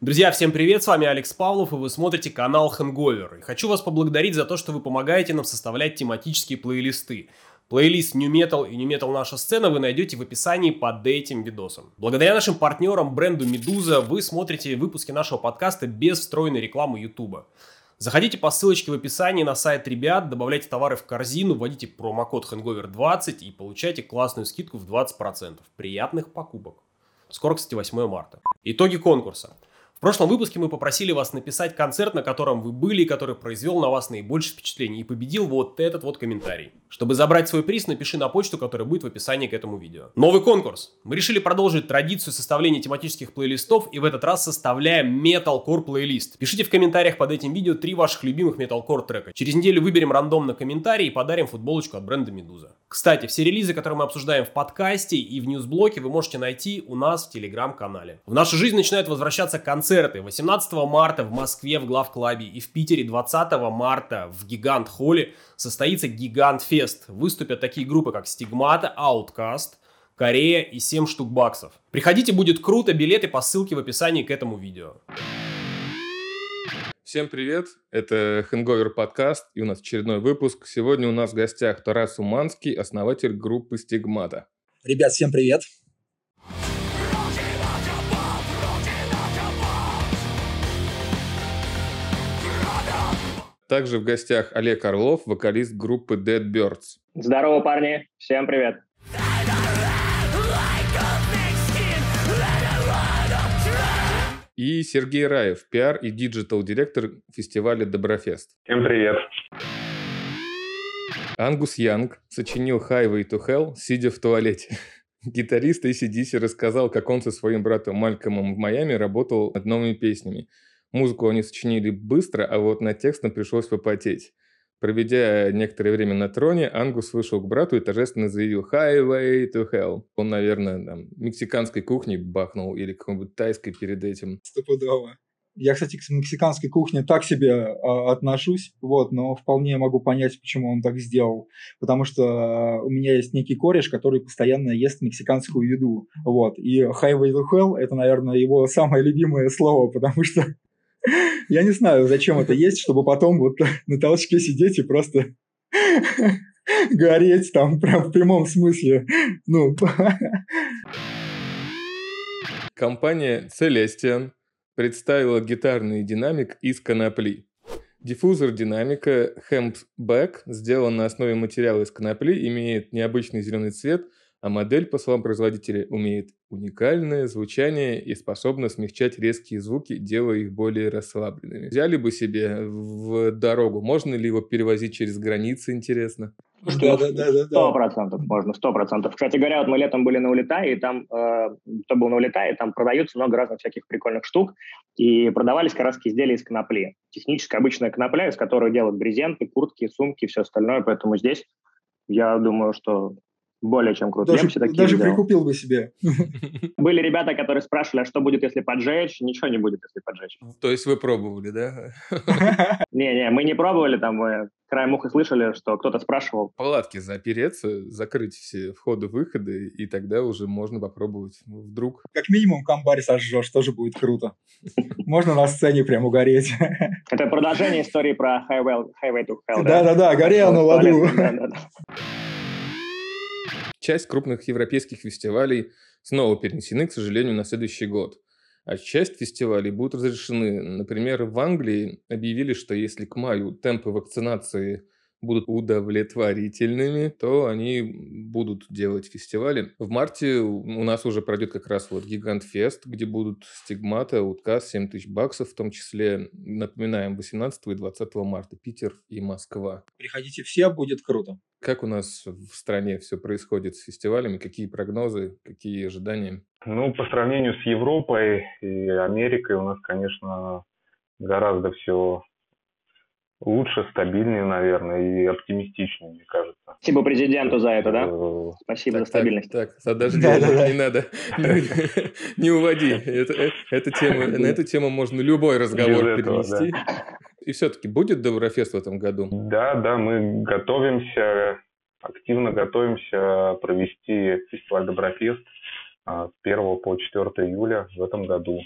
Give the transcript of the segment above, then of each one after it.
Друзья, всем привет, с вами Алекс Павлов, и вы смотрите канал Hangover. И хочу вас поблагодарить за то, что вы помогаете нам составлять тематические плейлисты. Плейлист New Metal и New Metal Наша сцена вы найдете в описании под этим видосом. Благодаря нашим партнерам бренду Медуза вы смотрите выпуски нашего подкаста без встроенной рекламы YouTube. Заходите по ссылочке в описании на сайт ребят, добавляйте товары в корзину, вводите промокод Hangover20 и получайте классную скидку в 20%. Приятных покупок! Скоро, кстати, 8 марта. Итоги конкурса. В прошлом выпуске мы попросили вас написать концерт, на котором вы были, который произвел на вас наибольшее впечатление, и победил вот этот вот комментарий. Чтобы забрать свой приз, напиши на почту, которая будет в описании к этому видео. Новый конкурс. Мы решили продолжить традицию составления тематических плейлистов, и в этот раз составляем Metalcore плейлист. Пишите в комментариях под этим видео три ваших любимых Metalcore трека. Через неделю выберем рандомно комментарий и подарим футболочку от бренда Медуза. Кстати, все релизы, которые мы обсуждаем в подкасте и в ньюсблоке, вы можете найти у нас в телеграм-канале. В нашу жизнь начинают возвращаться концерты. 18 марта в Москве в Главклабе и в Питере 20 марта в Гигант Холле состоится Гигант Фест. Выступят такие группы, как Стигмата, Outcast, Корея и 7 штук баксов. Приходите, будет круто, билеты по ссылке в описании к этому видео. Всем привет, это Hangover подкаст и у нас очередной выпуск. Сегодня у нас в гостях Тарас Уманский, основатель группы Стигмата. Ребят, всем привет. Также в гостях Олег Орлов, вокалист группы Dead Birds. Здорово, парни. Всем привет. И Сергей Раев, пиар и digital -директор фестиваля Доброфест. Всем привет. Ангус Янг сочинил Highway to Hell, сидя в туалете. Гитарист AC/DC рассказал, как он со своим братом Малькольмом в Майами работал над новыми песнями. Музыку они сочинили быстро, а вот над текстом пришлось попотеть. Проведя некоторое время на троне, Ангус вышел к брату и торжественно заявил «Highway to Hell». Он, наверное, там, мексиканской кухни бахнул или какой-нибудь тайской перед этим. Стопудово. Я, кстати, к мексиканской кухне так себе э, отношусь, вот, но вполне могу понять, почему он так сделал. Потому что э, у меня есть некий кореш, который постоянно ест мексиканскую еду. Вот. И highway to hell – это, наверное, его самое любимое слово, потому что я не знаю, зачем это есть, чтобы потом вот на толчке сидеть и просто гореть там прям в прямом смысле. Ну. Компания Celestian представила гитарный динамик из конопли. Диффузор динамика Hempback сделан на основе материала из конопли, имеет необычный зеленый цвет – а модель, по словам производителя, умеет уникальное звучание и способна смягчать резкие звуки, делая их более расслабленными. Взяли бы себе в дорогу, можно ли его перевозить через границы, интересно? Да, да, да, да. Сто процентов можно, сто процентов. Кстати говоря, вот мы летом были на Улетае, и там, э, кто был на Улетае, там продаются много разных всяких прикольных штук, и продавались как раз изделия из конопли. Технически обычная конопля, из которой делают брезенты, куртки, сумки, все остальное, поэтому здесь я думаю, что более чем круто. Даже, такие даже прикупил бы себе. Были ребята, которые спрашивали, а что будет, если поджечь? Ничего не будет, если поджечь. То есть вы пробовали, да? Не-не, мы не пробовали, там мы краем уха слышали, что кто-то спрашивал. Палатки запереться, закрыть все входы-выходы, и тогда уже можно попробовать. Вдруг. Как минимум комбарь сожжешь, тоже будет круто. Можно на сцене прям угореть. Это продолжение истории про Highway, highway to Hell, Да-да-да, горел на ладу. Часть крупных европейских фестивалей снова перенесены, к сожалению, на следующий год. А часть фестивалей будут разрешены. Например, в Англии объявили, что если к маю темпы вакцинации будут удовлетворительными, то они будут делать фестивали. В марте у нас уже пройдет как раз вот Гигант Фест, где будут стигмата, утказ, 7 тысяч баксов, в том числе, напоминаем, 18 и 20 марта Питер и Москва. Приходите все, будет круто. Как у нас в стране все происходит с фестивалями? Какие прогнозы, какие ожидания? Ну, по сравнению с Европой и Америкой у нас, конечно, гораздо все лучше, стабильнее, наверное, и оптимистичнее, мне кажется. Спасибо президенту за это, да? Э, Спасибо так, за стабильность. Так, так подожди, не надо. Не уводи. Тему, на эту тему можно любой разговор перенести. И все-таки будет Доброфест в этом году? Да, да, мы готовимся, активно готовимся провести фестиваль Доброфест с 1 по 4 июля в этом году.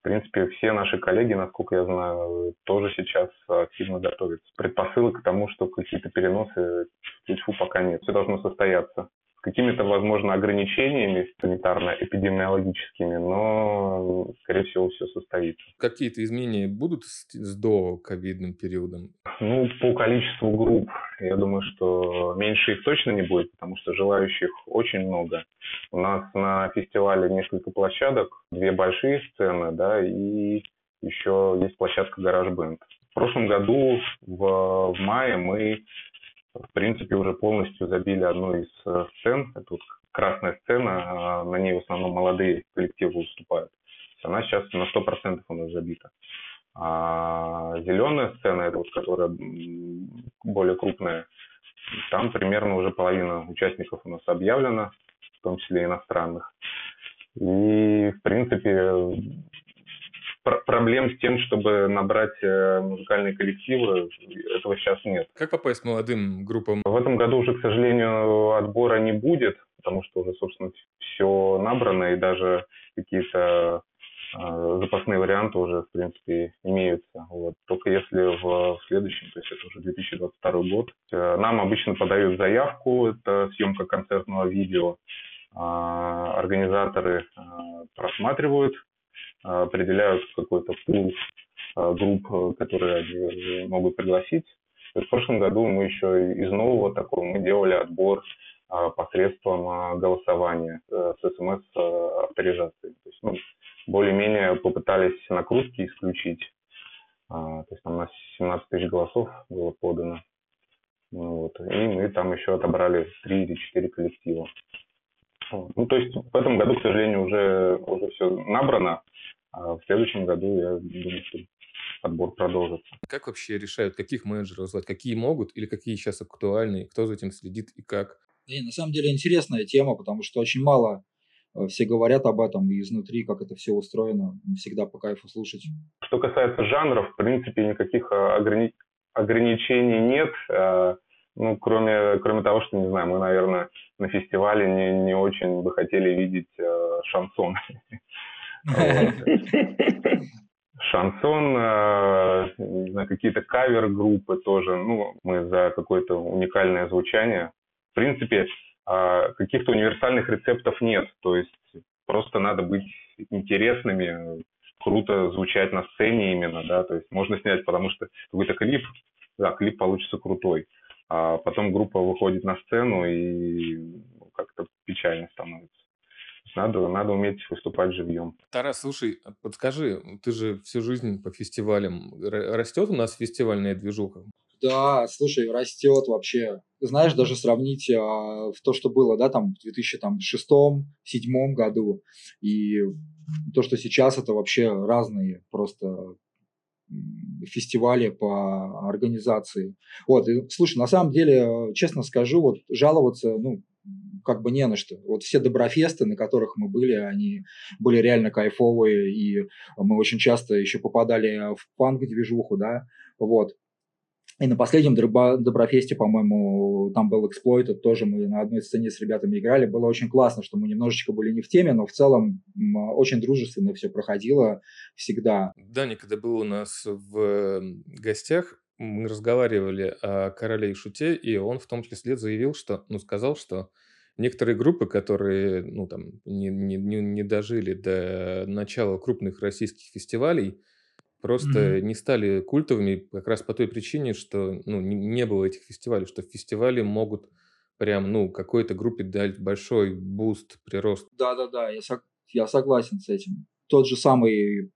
В принципе, все наши коллеги, насколько я знаю, тоже сейчас активно готовятся. Предпосылок к тому, что какие-то переносы в пока нет. Все должно состояться какими-то, возможно, ограничениями санитарно-эпидемиологическими, но, скорее всего, все состоится. Какие-то изменения будут с до-ковидным периодом? Ну, по количеству групп, я думаю, что меньше их точно не будет, потому что желающих очень много. У нас на фестивале несколько площадок, две большие сцены, да, и еще есть площадка «Гараж Бенд». В прошлом году в, в мае мы в принципе, уже полностью забили одну из э, сцен. Это вот красная сцена, а на ней в основном молодые коллективы выступают. Она сейчас на 100% у нас забита. А зеленая сцена, это вот которая более крупная, там примерно уже половина участников у нас объявлена, в том числе иностранных. И, в принципе, проблем с тем, чтобы набрать э, музыкальные коллективы, этого сейчас нет. Как попасть молодым группам? В этом году уже, к сожалению, отбора не будет, потому что уже, собственно, все набрано, и даже какие-то э, запасные варианты уже, в принципе, имеются. Вот. Только если в следующем, то есть это уже 2022 год, э, нам обычно подают заявку, это съемка концертного видео, организаторы просматривают определяют какой-то пул а, групп, э, которые могут пригласить. В прошлом году мы еще из нового такого мы делали отбор а, посредством голосования э, с смс-авторизацией. То есть, ну, более-менее попытались накрутки исключить. То есть там у нас 17 тысяч голосов было подано. Ну, вот. И мы там еще отобрали 3 или 4 коллектива. Ну, то есть в этом году, к сожалению, уже, уже все набрано, а в следующем году я думаю, что отбор продолжится. Как вообще решают, каких менеджеров звать, какие могут или какие сейчас актуальны, кто за этим следит и как? И на самом деле интересная тема, потому что очень мало э, все говорят об этом и изнутри, как это все устроено, всегда по кайфу слушать. Что касается жанров, в принципе, никаких а, ограни... ограничений нет. А, ну, кроме, кроме того, что, не знаю, мы, наверное, на фестивале не, не очень бы хотели видеть э, шансон. Шансон, э, какие-то кавер-группы тоже. Ну, мы за какое-то уникальное звучание. В принципе, э, каких-то универсальных рецептов нет. То есть просто надо быть интересными, круто звучать на сцене именно, да, то есть можно снять, потому что какой-то клип, да, клип получится крутой, а потом группа выходит на сцену и как-то печально становится. Надо, надо уметь выступать живьем. Тарас, слушай, подскажи, ты же всю жизнь по фестивалям. Растет у нас фестивальная движуха? Да, слушай, растет вообще. Знаешь, даже сравнить а, в то, что было, да, там в 2006-2007 году, и то, что сейчас, это вообще разные просто фестивали по организации. Вот, и, слушай, на самом деле, честно скажу, вот жаловаться, ну, как бы не на что. Вот все доброфесты, на которых мы были, они были реально кайфовые, и мы очень часто еще попадали в панк-движуху, да, вот. И на последнем Доброфесте, по-моему, там был эксплойт, тоже мы на одной сцене с ребятами играли. Было очень классно, что мы немножечко были не в теме, но в целом очень дружественно все проходило всегда. Даня, когда был у нас в гостях, мы разговаривали о короле и шуте, и он в том числе заявил, что, ну, сказал, что некоторые группы, которые, ну, там, не, не, не дожили до начала крупных российских фестивалей, просто mm-hmm. не стали культовыми как раз по той причине, что, ну, не, не было этих фестивалей, что фестивали могут прям, ну, какой-то группе дать большой boost, прирост. Да-да-да, я, сог- я согласен с этим тот же самый,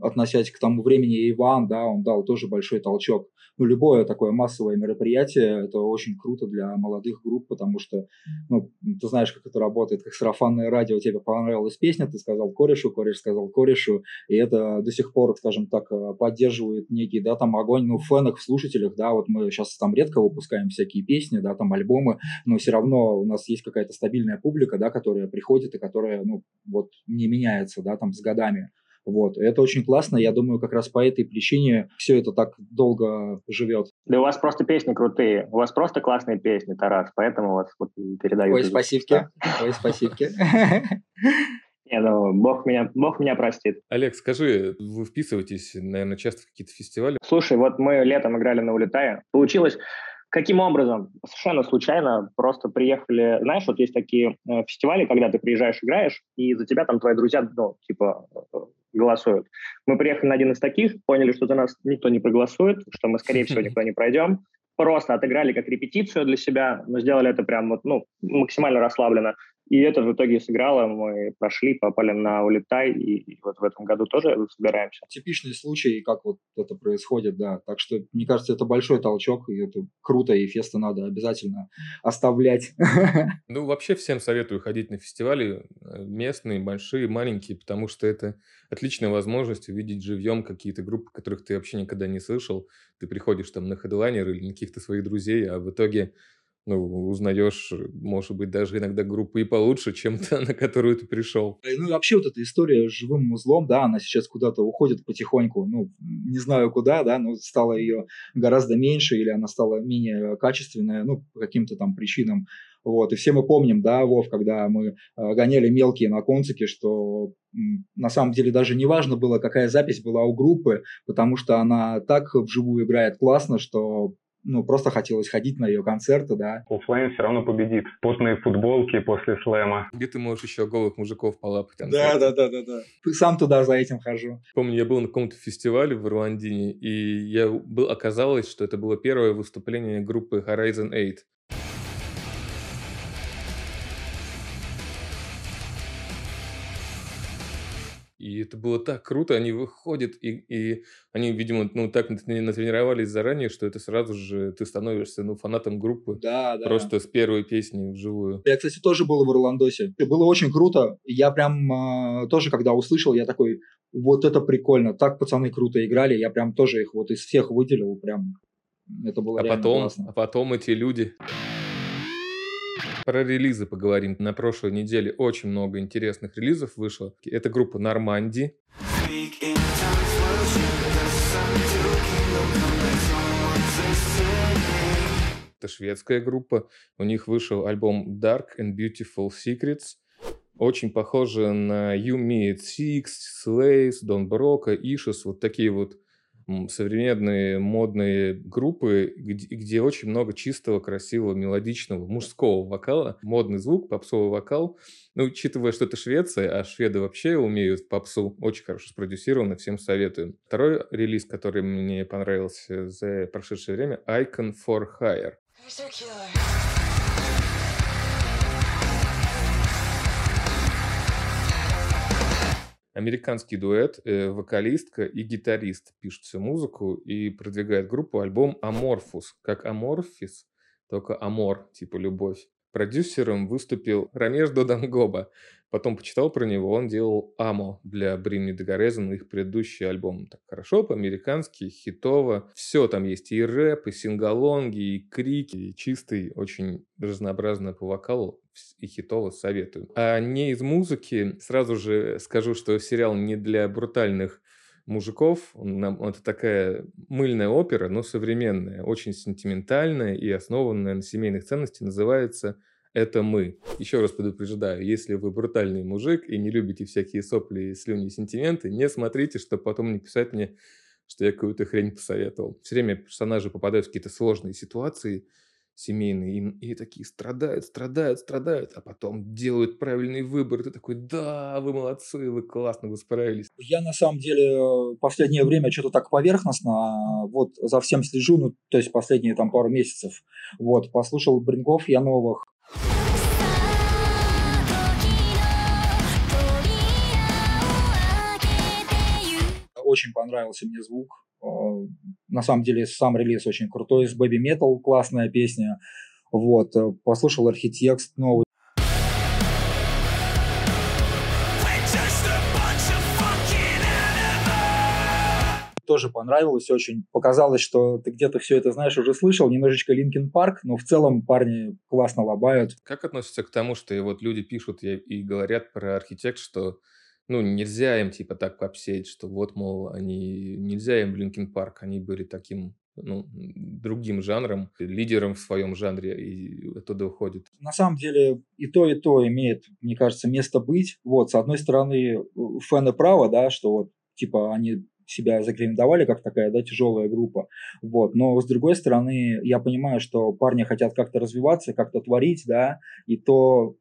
относясь к тому времени, Иван, да, он дал тоже большой толчок. Ну, любое такое массовое мероприятие, это очень круто для молодых групп, потому что, ну, ты знаешь, как это работает, как сарафанное радио, тебе понравилась песня, ты сказал корешу, кореш сказал корешу, и это до сих пор, скажем так, поддерживает некий, да, там огонь, ну, в фенах, в слушателях, да, вот мы сейчас там редко выпускаем всякие песни, да, там альбомы, но все равно у нас есть какая-то стабильная публика, да, которая приходит и которая, ну, вот не меняется, да, там с годами. Вот. это очень классно. Я думаю, как раз по этой причине все это так долго живет. Да у вас просто песни крутые, у вас просто классные песни, Тарас, поэтому вас вот передают. Ой, спасибо. Ой, спасибо. Не, ну, бог меня, бог меня простит. Олег, скажи, вы вписываетесь, наверное, часто в какие-то фестивали? Слушай, вот мы летом играли на Улетае. Получилось Каким образом? Совершенно случайно просто приехали... Знаешь, вот есть такие э, фестивали, когда ты приезжаешь, играешь, и за тебя там твои друзья, ну, типа, э, голосуют. Мы приехали на один из таких, поняли, что за нас никто не проголосует, что мы, скорее всего, никуда не пройдем. Просто отыграли как репетицию для себя, но сделали это прям вот, ну, максимально расслабленно. И это в итоге сыграло, мы прошли, попали на улетай, и, вот в этом году тоже собираемся. Типичный случай, как вот это происходит, да. Так что, мне кажется, это большой толчок, и это круто, и фесты надо обязательно оставлять. Ну, вообще всем советую ходить на фестивали, э, местные, большие, маленькие, потому что это отличная возможность увидеть живьем какие-то группы, которых ты вообще никогда не слышал. Ты приходишь там на хедлайнер или на каких-то своих друзей, а в итоге ну, узнаешь, может быть, даже иногда группы и получше, чем та, на которую ты пришел. Ну, и вообще вот эта история с живым звуком, да, она сейчас куда-то уходит потихоньку, ну, не знаю куда, да, но стало ее гораздо меньше, или она стала менее качественная, ну, по каким-то там причинам. Вот, и все мы помним, да, Вов, когда мы э, гоняли мелкие на концики, что на самом деле даже не важно было, какая запись была у группы, потому что она так вживую играет классно, что ну, просто хотелось ходить на ее концерты, да. Оффлайн все равно победит. Потные футболки после слэма. Где ты можешь еще голых мужиков полапать? Да, да, да, да, да. Сам туда за этим хожу. Помню, я был на каком-то фестивале в Руандине, и я был, оказалось, что это было первое выступление группы Horizon 8. И это было так круто, они выходят, и, и они, видимо, ну, так натренировались заранее, что это сразу же ты становишься, ну, фанатом группы. Да, да. Просто с первой песни вживую. Я, кстати, тоже был в Орландосе. Было очень круто. Я прям э, тоже, когда услышал, я такой, вот это прикольно, так пацаны круто играли, я прям тоже их вот из всех выделил, прям это было а потом, классно. А потом эти люди... Про релизы поговорим. На прошлой неделе очень много интересных релизов вышло. Это группа Норманди. Это шведская группа. У них вышел альбом Dark and Beautiful Secrets. Очень похоже на You Me Six, Slays, Don Broca, Issues. Вот такие вот современные модные группы, где, где очень много чистого, красивого, мелодичного мужского вокала, модный звук, попсовый вокал. Ну, учитывая, что это Швеция, а шведы вообще умеют попсу, очень хорошо спродюсировано, всем советую. Второй релиз, который мне понравился за прошедшее время, Icon for Hire. Американский дуэт, э, вокалистка и гитарист пишут всю музыку и продвигает группу альбом Amorphous, как Аморфис, только Амор, типа любовь. Продюсером выступил Рамеш Додангоба. Потом почитал про него, он делал Амо для Бринни Дегарезен, их предыдущий альбом. Так хорошо, по-американски, хитово. Все там есть, и рэп, и сингалонги, и крики, и чистый, очень разнообразно по вокалу и хитово советую. А не из музыки, сразу же скажу, что сериал не для брутальных мужиков. Это такая мыльная опера, но современная, очень сентиментальная и основанная на семейных ценностях, называется «Это мы». Еще раз предупреждаю, если вы брутальный мужик и не любите всякие сопли, слюни и сентименты, не смотрите, чтобы потом не писать мне, что я какую-то хрень посоветовал. Все время персонажи попадают в какие-то сложные ситуации – семейные, и, и такие страдают, страдают, страдают, а потом делают правильный выбор. Ты такой, да, вы молодцы, вы классно, вы справились. Я на самом деле в последнее время что-то так поверхностно, а вот за всем слежу, ну, то есть последние там пару месяцев. Вот, послушал Брингов я новых, очень понравился мне звук, Э, на самом деле сам релиз очень крутой, с Baby Metal классная песня. Вот, э, послушал Architects новый. тоже понравилось очень. Показалось, что ты где-то все это знаешь, уже слышал. Немножечко Linkin Park, но в целом парни классно лобают. Как относится к тому, что вот люди пишут и говорят про Architects, что ну, нельзя им, типа, так попсеть, что вот, мол, они... Нельзя им в Linkin Park, они были таким ну, другим жанром, лидером в своем жанре, и оттуда уходит. На самом деле и то, и то имеет, мне кажется, место быть. Вот, с одной стороны, фэны права, да, что вот, типа, они себя зарекомендовали как такая, да, тяжелая группа, вот, но с другой стороны, я понимаю, что парни хотят как-то развиваться, как-то творить, да, и то,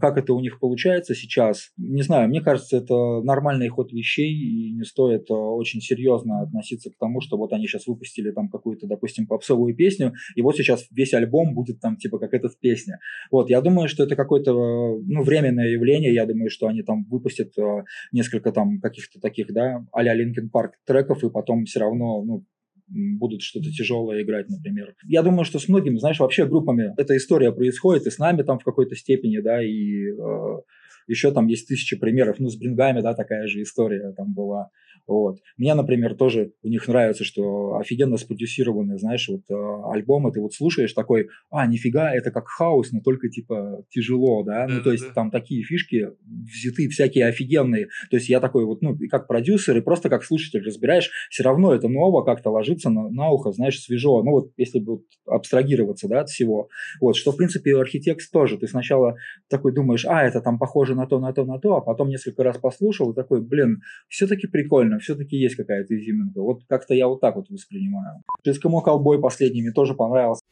как это у них получается сейчас, не знаю, мне кажется, это нормальный ход вещей, и не стоит э, очень серьезно относиться к тому, что вот они сейчас выпустили там какую-то, допустим, попсовую песню, и вот сейчас весь альбом будет там типа как эта песня. Вот, я думаю, что это какое-то, ну, временное явление, я думаю, что они там выпустят э, несколько там каких-то таких, да, а-ля Linkin Park треков, и потом все равно, ну, будут что-то тяжелое играть, например. Я думаю, что с многими, знаешь, вообще группами эта история происходит, и с нами там в какой-то степени, да, и э, еще там есть тысячи примеров. Ну, с Брингами, да, такая же история там была. Вот. Мне, например, тоже у них нравится, что офигенно спродюсированный, знаешь, вот э, альбомы. Ты вот слушаешь такой, а, нифига, это как хаос, но только типа тяжело, да, ну, то есть там такие фишки взяты всякие офигенные, то есть я такой вот, ну, и как продюсер, и просто как слушатель разбираешь, все равно это ново как-то ложится на, на ухо, знаешь, свежо, ну, вот если бы абстрагироваться, да, от всего, вот, что, в принципе, архитект тоже, ты сначала такой думаешь, а, это там похоже на то, на то, на то, а потом несколько раз послушал и такой, блин, все-таки прикольно, все-таки есть какая-то изюминка. Вот как-то я вот так вот воспринимаю. Эскимо Колбой последний мне тоже понравился.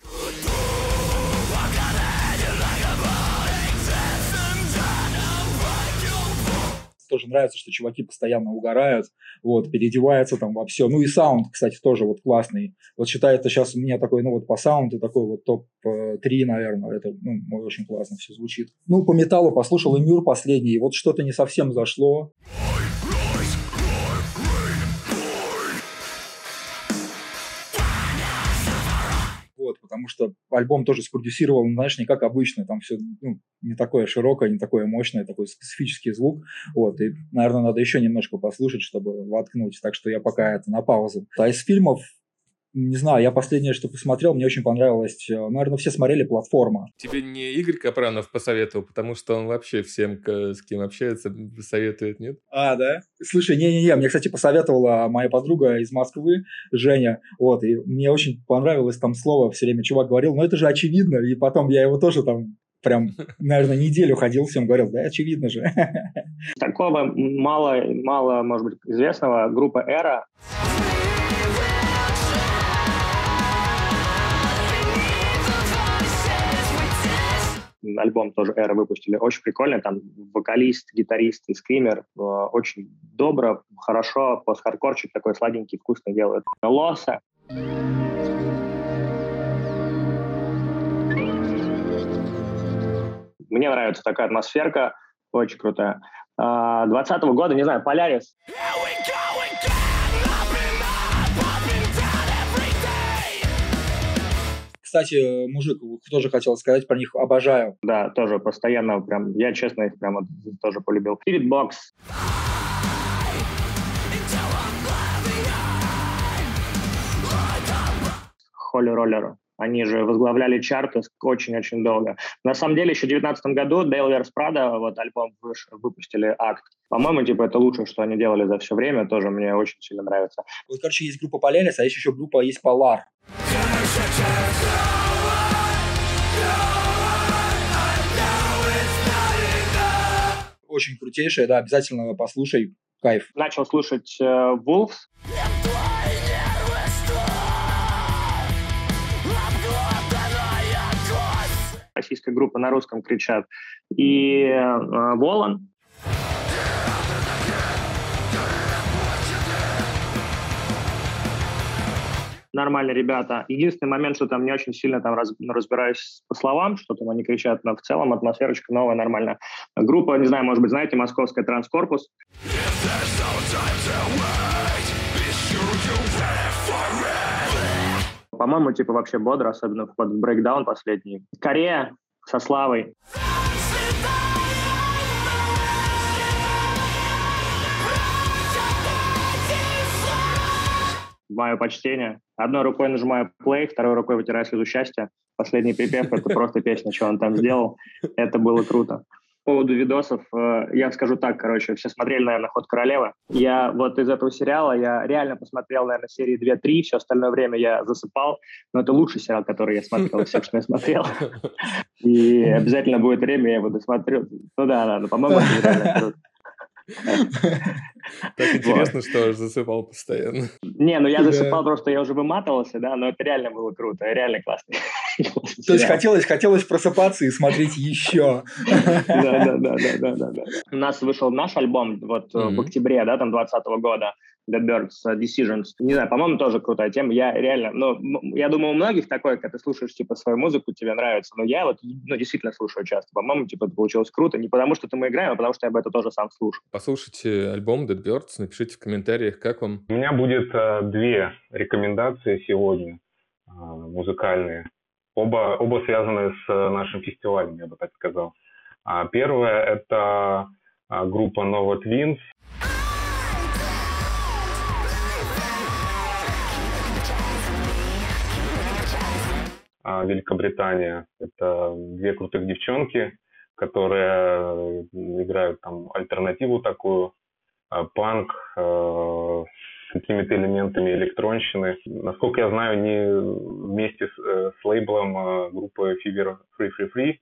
тоже нравится, что чуваки постоянно угорают, вот, переодеваются там во все. Ну и саунд, кстати, тоже вот классный. Вот считаю, это сейчас у меня такой, ну вот по саунду такой вот топ-3, наверное, это ну, очень классно все звучит. Ну, по металлу послушал и Мюр последний, вот что-то не совсем зашло. Вот, потому что альбом тоже спродюсировал, знаешь, не как обычно, там все ну, не такое широкое, не такое мощное, такой специфический звук, вот, и, наверное, надо еще немножко послушать, чтобы воткнуть, так что я пока это на паузу. А из фильмов не знаю, я последнее, что посмотрел, мне очень понравилось. Э, наверное, все смотрели «Платформа». Тебе не Игорь Капранов посоветовал, потому что он вообще всем, с кем общается, советует, нет? А, да? Слушай, не-не-не, мне, кстати, посоветовала моя подруга из Москвы, Женя, вот, и мне очень понравилось там слово все время чувак говорил, но это же очевидно, и потом я его тоже там прям, наверное, неделю ходил, всем говорил, да, очевидно же. Такого мало, мало, может быть, известного группа «Эра». Альбом тоже Эра выпустили, очень прикольный, там вокалист, гитарист и скример, э, очень добро, хорошо, пост-хардкорчик такой сладенький, вкусный делают. Лоса. Мне нравится такая атмосферка, очень крутая. 20 -го года, не знаю, Полярис. Кстати, мужик, тоже хотел сказать про них, обожаю. Да, тоже постоянно, прям, я честно их прям вот тоже полюбил. Spirit Box. Холли Роллер. Они же возглавляли чарты очень-очень долго. На самом деле, еще в 2019 году Дейл Верс Прада, вот альбом выпустили «Акт». По-моему, типа, это лучшее, что они делали за все время. Тоже мне очень сильно нравится. Вот, короче, есть группа Полярис, а есть еще группа есть Полар. Очень крутейшая, да, обязательно послушай, кайф. Начал слушать э, Wolves. Российская группа на русском кричат. И э, Волан, нормальные ребята. Единственный момент, что там не очень сильно там раз, разбираюсь по словам, что там они кричат, но в целом атмосферочка новая, нормальная. Группа, не знаю, может быть, знаете, московская транскорпус. По-моему, типа вообще бодро, особенно в брейкдаун последний. Корея со Славой. Мое почтение. Одной рукой нажимаю play, второй рукой вытираю слезу счастья. Последний припев — это просто песня, что он там сделал. Это было круто. поводу видосов, э, я скажу так, короче, все смотрели, наверное, «Ход королевы». Я вот из этого сериала, я реально посмотрел, наверное, серии 2-3, все остальное время я засыпал, но это лучший сериал, который я смотрел, из всех, что я смотрел. И обязательно будет время, я его досмотрю. Ну да, да, ну, по-моему, это реально круто. Так интересно, что засыпал постоянно. Не, ну я засыпал просто, я уже выматывался, да, но это реально было круто, реально классно. То есть хотелось, хотелось просыпаться и смотреть еще. Да, да, да, да, да, да. У нас вышел наш альбом вот в октябре, да, там 2020 года. The Birds uh, Decisions. Не знаю, по-моему, тоже крутая тема. Я реально, ну, я думаю, у многих такое, когда ты слушаешь, типа, свою музыку, тебе нравится. Но я вот, ну, действительно слушаю часто. По-моему, типа, это получилось круто. Не потому, что это мы играем, а потому, что я бы это тоже сам слушаю. Послушайте альбом Dead Birds, напишите в комментариях, как вам. У меня будет э, две рекомендации сегодня э, музыкальные. Оба, оба связаны с э, нашим фестивалем, я бы так сказал. А первое – это э, группа Nova Twins. Великобритания. Это две крутых девчонки, которые играют там альтернативу такую, а, панк э, с какими-то элементами электронщины. Насколько я знаю, они вместе с, э, с лейблом группы Fever Free Free Free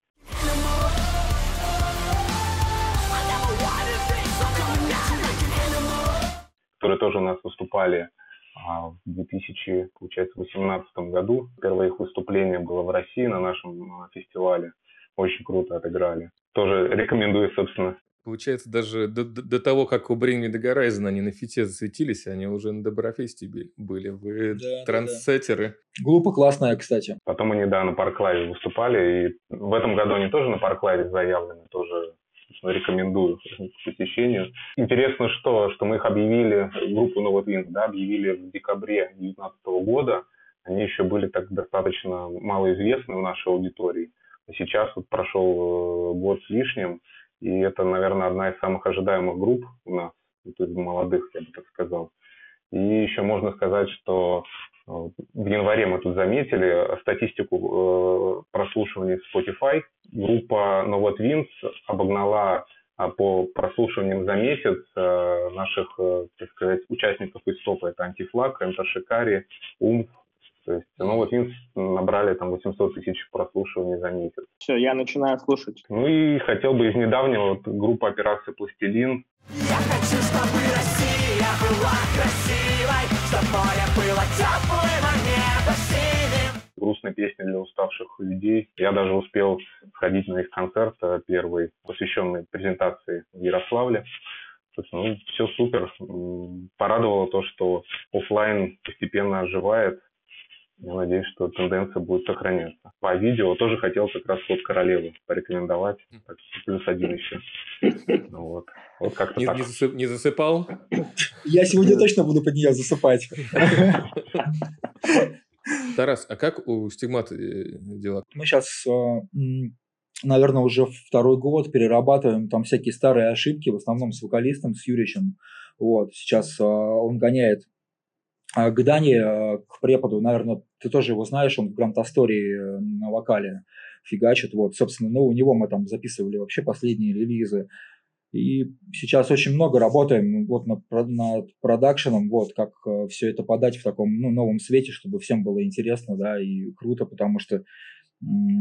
которые тоже у нас выступали а в 2018 году первое их выступление было в России на нашем а, фестивале. Очень круто отыграли. Тоже рекомендую, собственно. Получается, даже до, до того, как у Bring Me The Horizon они на фите засветились, они уже на Доброфесте были. Вы да, трансеттеры. Да, да. Глупо классная, кстати. Потом они, да, на Парклайве выступали. И в этом году они тоже на Парклайве заявлены. Тоже рекомендую к посещению. Интересно, что, что мы их объявили, группу Новый да, объявили в декабре 2019 года. Они еще были так достаточно малоизвестны в нашей аудитории. Сейчас вот прошел э, год с лишним, и это, наверное, одна из самых ожидаемых групп у нас, то есть молодых, я бы так сказал. И еще можно сказать, что э, в январе мы тут заметили статистику э, прослушиваний в Spotify. Группа Nova Twins обогнала а, по прослушиваниям за месяц э, наших, так сказать, участников из топа. Это Антифлаг, Enter Шикари, Умф, то есть Nova Twins набрали там 800 тысяч прослушиваний за месяц. Все, я начинаю слушать. Ну и хотел бы из недавнего вот, группа «Операция Пластилин». Я хочу, чтобы Россия была красивой, чтобы море было теплым, а небо синим. Грустная песня для уставших людей. Я даже успел сходить на их концерт э, первый, посвященный презентации в Ярославле. Ну, все супер. Порадовало то, что офлайн постепенно оживает. Я надеюсь, что тенденция будет сохраняться. По видео тоже хотел как раз вот королеву порекомендовать. Так, плюс один еще. Ну, вот. Вот как-то не, так. Не, засып, не засыпал? Я сегодня точно буду под нее засыпать. Тарас, а как у стигмата э, дела? Мы сейчас, э, наверное, уже второй год перерабатываем там всякие старые ошибки, в основном с вокалистом, с Юричем. Вот, сейчас э, он гоняет к Дане, э, к преподу, наверное, ты тоже его знаешь, он в Гранд Астории э, на вокале фигачит. Вот, собственно, ну, у него мы там записывали вообще последние релизы. И сейчас очень много работаем вот над, над продакшеном, вот как э, все это подать в таком ну, новом свете, чтобы всем было интересно, да, и круто, потому что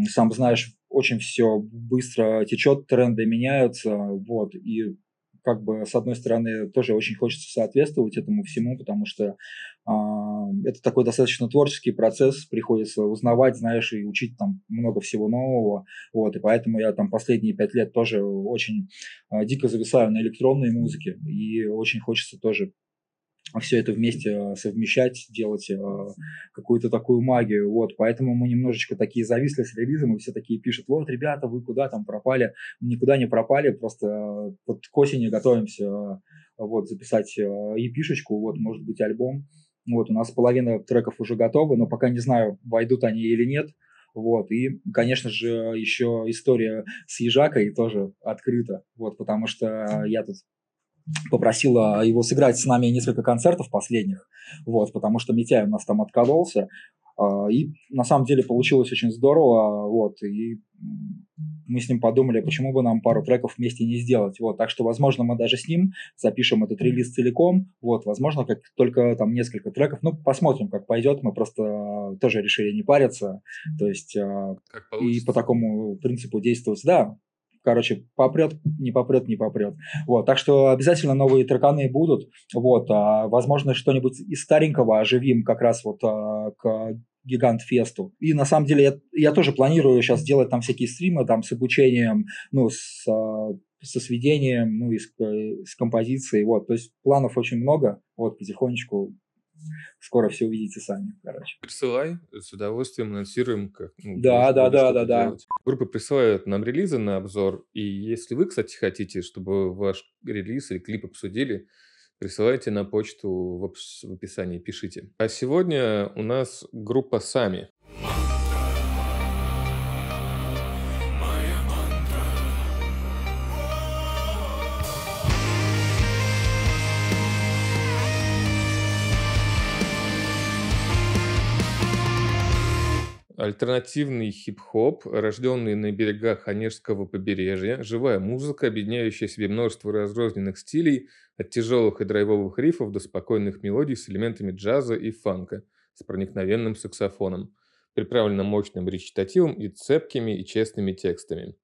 сам знаешь, очень все быстро течет, тренды меняются, вот, и как бы, с одной стороны, тоже очень хочется соответствовать этому всему, потому что это такой достаточно творческий процесс, приходится узнавать, знаешь, и учить там много всего нового, вот, и поэтому я там последние пять лет тоже очень э, дико зависаю на электронной музыке, и очень хочется тоже все это вместе а, совмещать, делать э, какую-то такую магию. Вот, поэтому мы немножечко такие зависли с релизом, и все такие пишут, вот, ребята, вы куда там пропали? Никуда не пропали, просто э, вот к осени готовимся э, вот, записать э, епишечку, вот, может быть, альбом. Вот, у нас половина треков уже готова, но пока не знаю, войдут они или нет. Вот, и, конечно же, еще история с Ежакой тоже открыта, вот, потому что я тут попросила его сыграть с нами несколько концертов последних, вот, потому что Митяй у нас там откололся, а, и на самом деле получилось очень здорово, вот, и мы с ним подумали, почему бы нам пару треков вместе не сделать. Вот, так что, возможно, мы даже с ним запишем этот релиз целиком. Вот, возможно, как только там несколько треков. Ну, посмотрим, как пойдет. Мы просто тоже решили не париться. То есть э, и по такому принципу действовать. Да, короче, попрет, не попрет, не попрет. Вот, так что обязательно новые треканы будут. Вот, а, возможно, что-нибудь из старенького оживим как раз вот а, к Гигант Фесту. И на самом деле я, я тоже планирую сейчас делать там всякие стримы там с обучением, ну, с, а, со сведением, ну, и с, э, с композицией. Вот, то есть планов очень много. Вот, потихонечку скоро все увидите сами, короче. Присылай, с удовольствием анонсируем, как ну, да, да, да, да, да. Группы присылают нам релизы на обзор, и если вы, кстати, хотите, чтобы ваш релиз или клип обсудили, присылайте на почту в описании, пишите. А сегодня у нас группа «Сами». Альтернативный хип-хоп, рожденный на берегах Онежского побережья, живая музыка, объединяющая в себе множество разрозненных стилей, от тяжелых и драйвовых рифов до спокойных мелодий с элементами джаза и фанка, с проникновенным саксофоном, приправлена мощным речитативом и цепкими и честными текстами.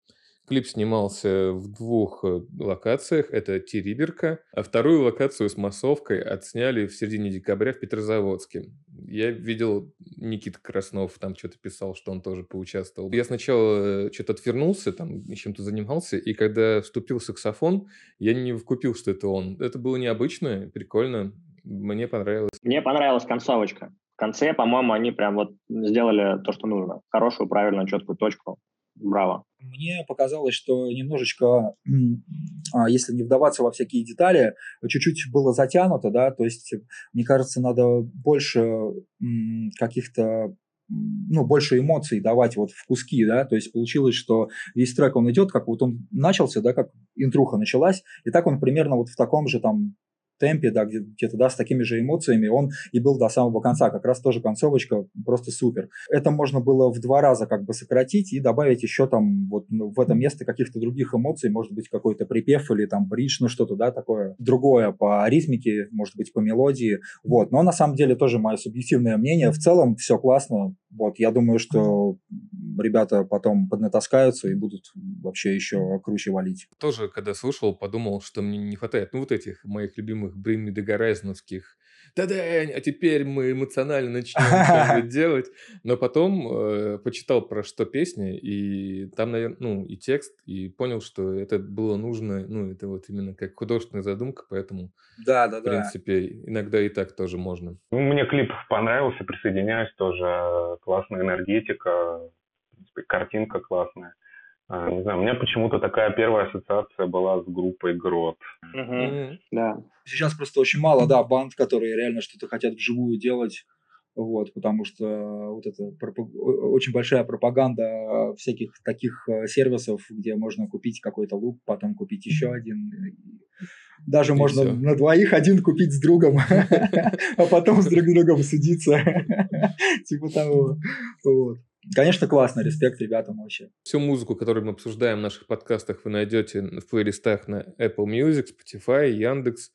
Клип снимался в двух э, локациях. Это Териберка, а вторую локацию с массовкой отсняли в середине декабря в Петрозаводске. Я видел Никита Краснов, там что-то писал, что он тоже поучаствовал. Я сначала э, что-то отвернулся, там чем-то занимался, и когда вступил саксофон, я не вкупил, что это он. Это было необычно, прикольно, мне понравилось. Мне понравилась концовочка. В конце, по-моему, они прям вот сделали то, что нужно. Хорошую, правильную, четкую точку. Браво. Мне показалось, что немножечко, а, если не вдаваться во всякие детали, чуть-чуть было затянуто, да, то есть, мне кажется, надо больше каких-то ну, больше эмоций давать вот в куски, да, то есть получилось, что весь трек, он идет, как вот он начался, да, как интруха началась, и так он примерно вот в таком же там темпе, да, где-то, да, с такими же эмоциями, он и был до самого конца. Как раз тоже концовочка просто супер. Это можно было в два раза как бы сократить и добавить еще там вот ну, в это место каких-то других эмоций, может быть, какой-то припев или там бридж, ну что-то, да, такое другое по ритмике, может быть, по мелодии, вот. Но на самом деле тоже мое субъективное мнение. В целом все классно, вот. Я думаю, что ребята потом поднатаскаются и будут вообще еще круче валить. Тоже, когда слушал, подумал, что мне не хватает, ну, вот этих моих любимых Bring Me «Да-дань, а теперь мы эмоционально начнем что-нибудь делать». Но потом э, почитал про что песня, и там, наверное, ну, и текст, и понял, что это было нужно, ну, это вот именно как художественная задумка, поэтому, да, да, в принципе, да. иногда и так тоже можно. Ну, мне клип понравился, присоединяюсь тоже. Классная энергетика, картинка классная. А, не знаю, у меня почему-то такая первая ассоциация была с группой Грот. Угу. Да. Сейчас просто очень мало, да, банд, которые реально что-то хотят вживую делать. Вот, потому что вот это очень большая пропаганда всяких таких э, сервисов, где можно купить какой-то лук, потом купить еще один. Даже и можно все. на двоих один купить с другом, а потом с друг другом судиться. Типа того. Вот. Конечно, классно, респект ребятам вообще. Всю музыку, которую мы обсуждаем в наших подкастах, вы найдете в плейлистах на Apple Music, Spotify, Яндекс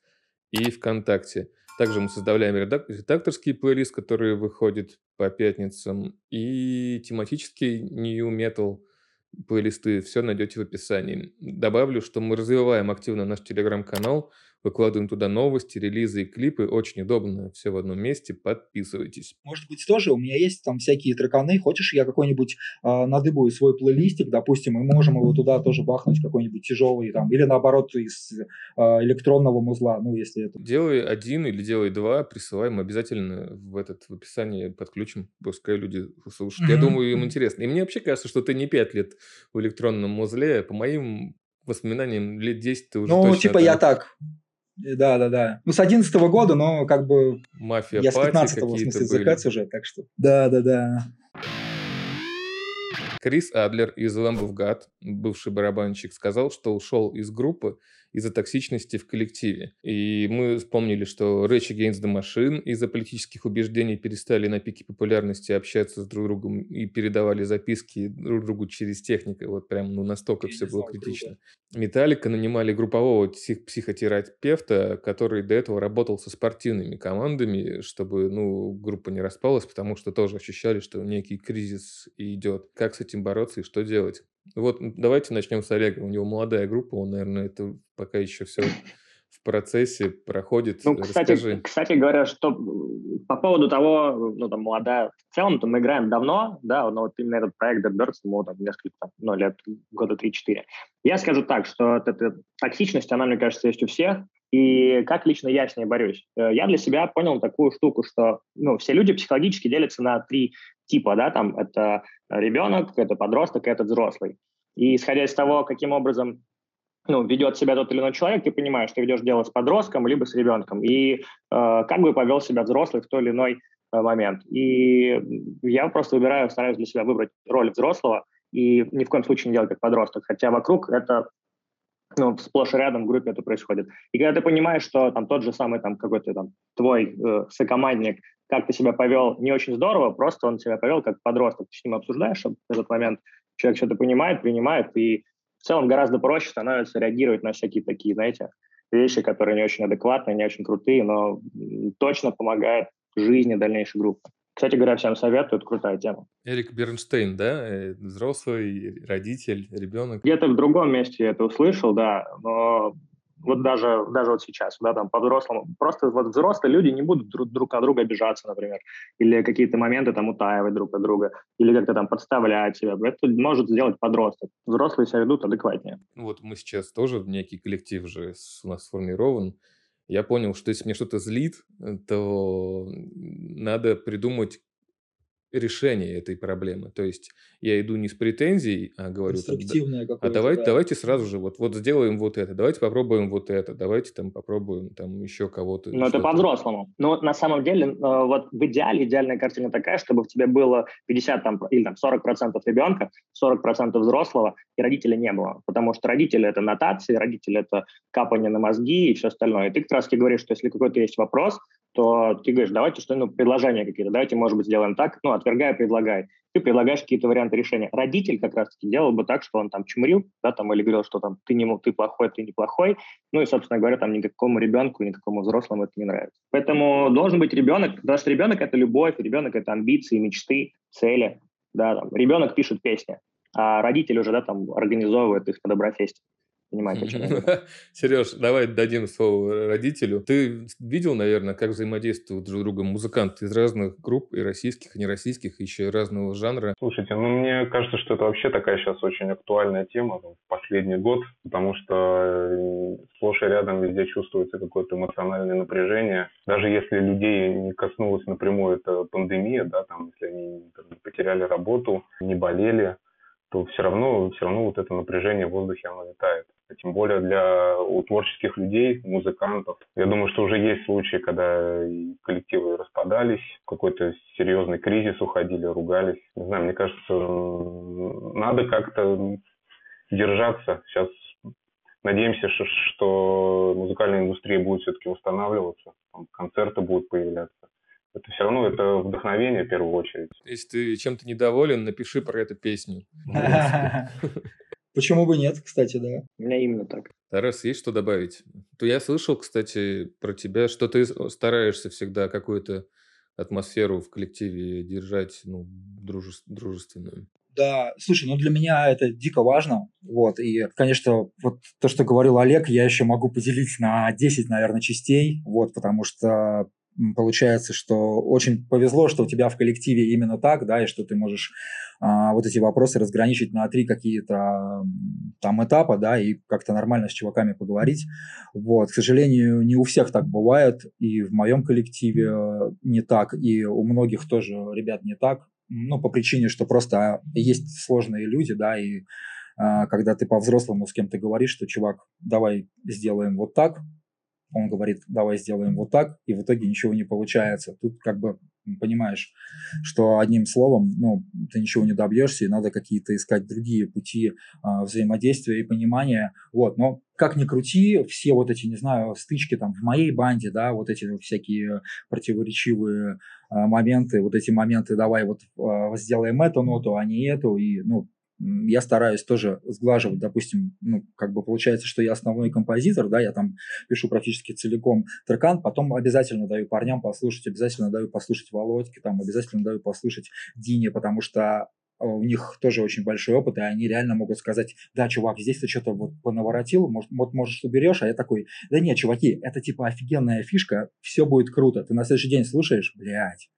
и ВКонтакте. Также мы составляем редакторский плейлист, который выходит по пятницам, и тематический New Metal плейлисты. Все найдете в описании. Добавлю, что мы развиваем активно наш телеграм-канал – Выкладываем туда новости, релизы и клипы. Очень удобно, все в одном месте. Подписывайтесь. Может быть, тоже у меня есть там всякие треканы. Хочешь, я какой-нибудь э, надыбаю свой плейлистик, допустим, и можем его туда тоже бахнуть, какой-нибудь тяжелый там, или наоборот из э, электронного музла, ну, если это. Делай один или делай два, присылай, мы обязательно в этот в описании подключим, пускай люди слушают. Mm-hmm. Я думаю, им интересно. И мне вообще кажется, что ты не пять лет в электронном музле, по моим воспоминаниям, лет 10 ты уже Ну, типа там... я так, да, да, да. Ну, с 11 года, но как бы... Мафия, Я с 15 в смысле, закат уже, так что... Да, да, да. Крис Адлер из Lamb of God, бывший барабанщик, сказал, что ушел из группы из-за токсичности в коллективе. И мы вспомнили, что Rage Against the Machine из-за политических убеждений перестали на пике популярности общаться с друг другом и передавали записки друг другу через технику. Вот прям ну, настолько все было критично. Металлика нанимали группового псих психотерапевта, который до этого работал со спортивными командами, чтобы ну, группа не распалась, потому что тоже ощущали, что некий кризис идет. Как с этим бороться и что делать? Вот давайте начнем с Олега. У него молодая группа, он, наверное, это пока еще все в процессе проходит. Ну, кстати, Расскажи. кстати говоря, что по поводу того, ну, там, молодая, в целом, то мы играем давно, да, но вот именно этот проект Dead Birds, ему там несколько, там, ну, лет, года 3-4. Я скажу так, что вот эта токсичность, она, мне кажется, есть у всех, и как лично я с ней борюсь? Э, я для себя понял такую штуку, что, ну, все люди психологически делятся на три типа, да, там, это ребенок, это подросток, это взрослый. И исходя из того, каким образом ну, ведет себя тот или иной человек, ты понимаешь, что ведешь дело с подростком либо с ребенком, и э, как бы повел себя взрослый в той или иной э, момент. И я просто выбираю, стараюсь для себя выбрать роль взрослого и ни в коем случае не делать как подросток, хотя вокруг это ну, сплошь и рядом в группе это происходит. И когда ты понимаешь, что там тот же самый там какой-то там твой э, сокомандник как ты себя повел не очень здорово, просто он себя повел как подросток. Ты с ним обсуждаешь этот момент, человек что-то понимает, принимает, и в целом гораздо проще становится реагировать на всякие такие, знаете, вещи, которые не очень адекватные, не очень крутые, но точно помогает жизни дальнейшей группы. Кстати говоря, всем советую, это крутая тема. Эрик Бернштейн, да? Э, взрослый родитель, ребенок. Где-то в другом месте я это услышал, да, но вот даже, даже вот сейчас, да, там по-взрослому, просто вот взрослые люди не будут друг, друг на друга обижаться, например, или какие-то моменты там утаивать друг от друга, или как-то там подставлять себя. Это может сделать подросток. Взрослые себя ведут адекватнее. Вот мы сейчас тоже некий коллектив же у нас сформирован. Я понял, что если мне что-то злит, то надо придумать решение этой проблемы. То есть я иду не с претензией, а говорю, там, а давайте, да. давайте сразу же вот, вот сделаем вот это, давайте попробуем вот это, давайте там попробуем там еще кого-то. Ну, это по-взрослому. Но на самом деле, э, вот в идеале, идеальная картина такая, чтобы в тебе было 50 там, или там 40 процентов ребенка, 40 процентов взрослого, и родителя не было. Потому что родители – это нотации, родители – это капание на мозги и все остальное. И ты как раз говоришь, что если какой-то есть вопрос, то ты говоришь, давайте что-нибудь, ну, предложения какие-то, давайте, может быть, сделаем так, ну, отвергай, предлагай. Ты предлагаешь какие-то варианты решения. Родитель как раз-таки делал бы так, что он там чморил, да, там, или говорил, что там ты не ты плохой, ты не плохой. Ну и, собственно говоря, там никакому ребенку, никакому взрослому это не нравится. Поэтому должен быть ребенок, потому что ребенок – это любовь, ребенок – это амбиции, мечты, цели. Да, там, ребенок пишет песни, а родитель уже, да, там, организовывает их по доброфесте понимаете, о чем я Сереж, давай дадим слово родителю. Ты видел, наверное, как взаимодействуют друг с другом музыканты из разных групп, и российских, и нероссийских, и еще разного жанра? Слушайте, ну мне кажется, что это вообще такая сейчас очень актуальная тема в последний год, потому что э, сплошь и рядом везде чувствуется какое-то эмоциональное напряжение. Даже если людей не коснулась напрямую эта пандемия, да, там, если они там, потеряли работу, не болели, то все равно, все равно вот это напряжение в воздухе, оно летает. А тем более для у творческих людей, музыкантов. Я думаю, что уже есть случаи, когда коллективы распадались, какой-то серьезный кризис уходили, ругались. Не знаю, мне кажется, надо как-то держаться. Сейчас надеемся, что музыкальная индустрия будет все-таки восстанавливаться, концерты будут появляться это все равно это вдохновение в первую очередь. Если ты чем-то недоволен, напиши про эту песню. Почему бы нет, кстати, да. У меня именно так. Тарас, есть что добавить? То я слышал, кстати, про тебя, что ты стараешься всегда какую-то атмосферу в коллективе держать ну, друже... дружественную. Да, слушай, ну для меня это дико важно, вот, и, конечно, вот то, что говорил Олег, я еще могу поделить на 10, наверное, частей, вот, потому что получается, что очень повезло, что у тебя в коллективе именно так, да, и что ты можешь а, вот эти вопросы разграничить на три какие-то там этапа, да, и как-то нормально с чуваками поговорить. Вот, к сожалению, не у всех так бывает, и в моем коллективе не так, и у многих тоже ребят не так, ну, по причине, что просто есть сложные люди, да, и а, когда ты по-взрослому с кем-то говоришь, что, чувак, давай сделаем вот так, он говорит, давай сделаем вот так, и в итоге ничего не получается. Тут как бы понимаешь, что одним словом, ну, ты ничего не добьешься, и надо какие-то искать другие пути а, взаимодействия и понимания. Вот, но как ни крути, все вот эти, не знаю, стычки там в моей банде, да, вот эти всякие противоречивые а, моменты, вот эти моменты, давай вот а, сделаем эту ноту, а не эту, и, ну, я стараюсь тоже сглаживать, допустим, ну, как бы получается, что я основной композитор, да, я там пишу практически целиком трекан, потом обязательно даю парням послушать, обязательно даю послушать Володьке, там, обязательно даю послушать Дине, потому что а, у них тоже очень большой опыт, и они реально могут сказать, да, чувак, здесь ты что-то вот понаворотил, может, вот, может, уберешь, а я такой, да нет, чуваки, это типа офигенная фишка, все будет круто, ты на следующий день слушаешь, блядь,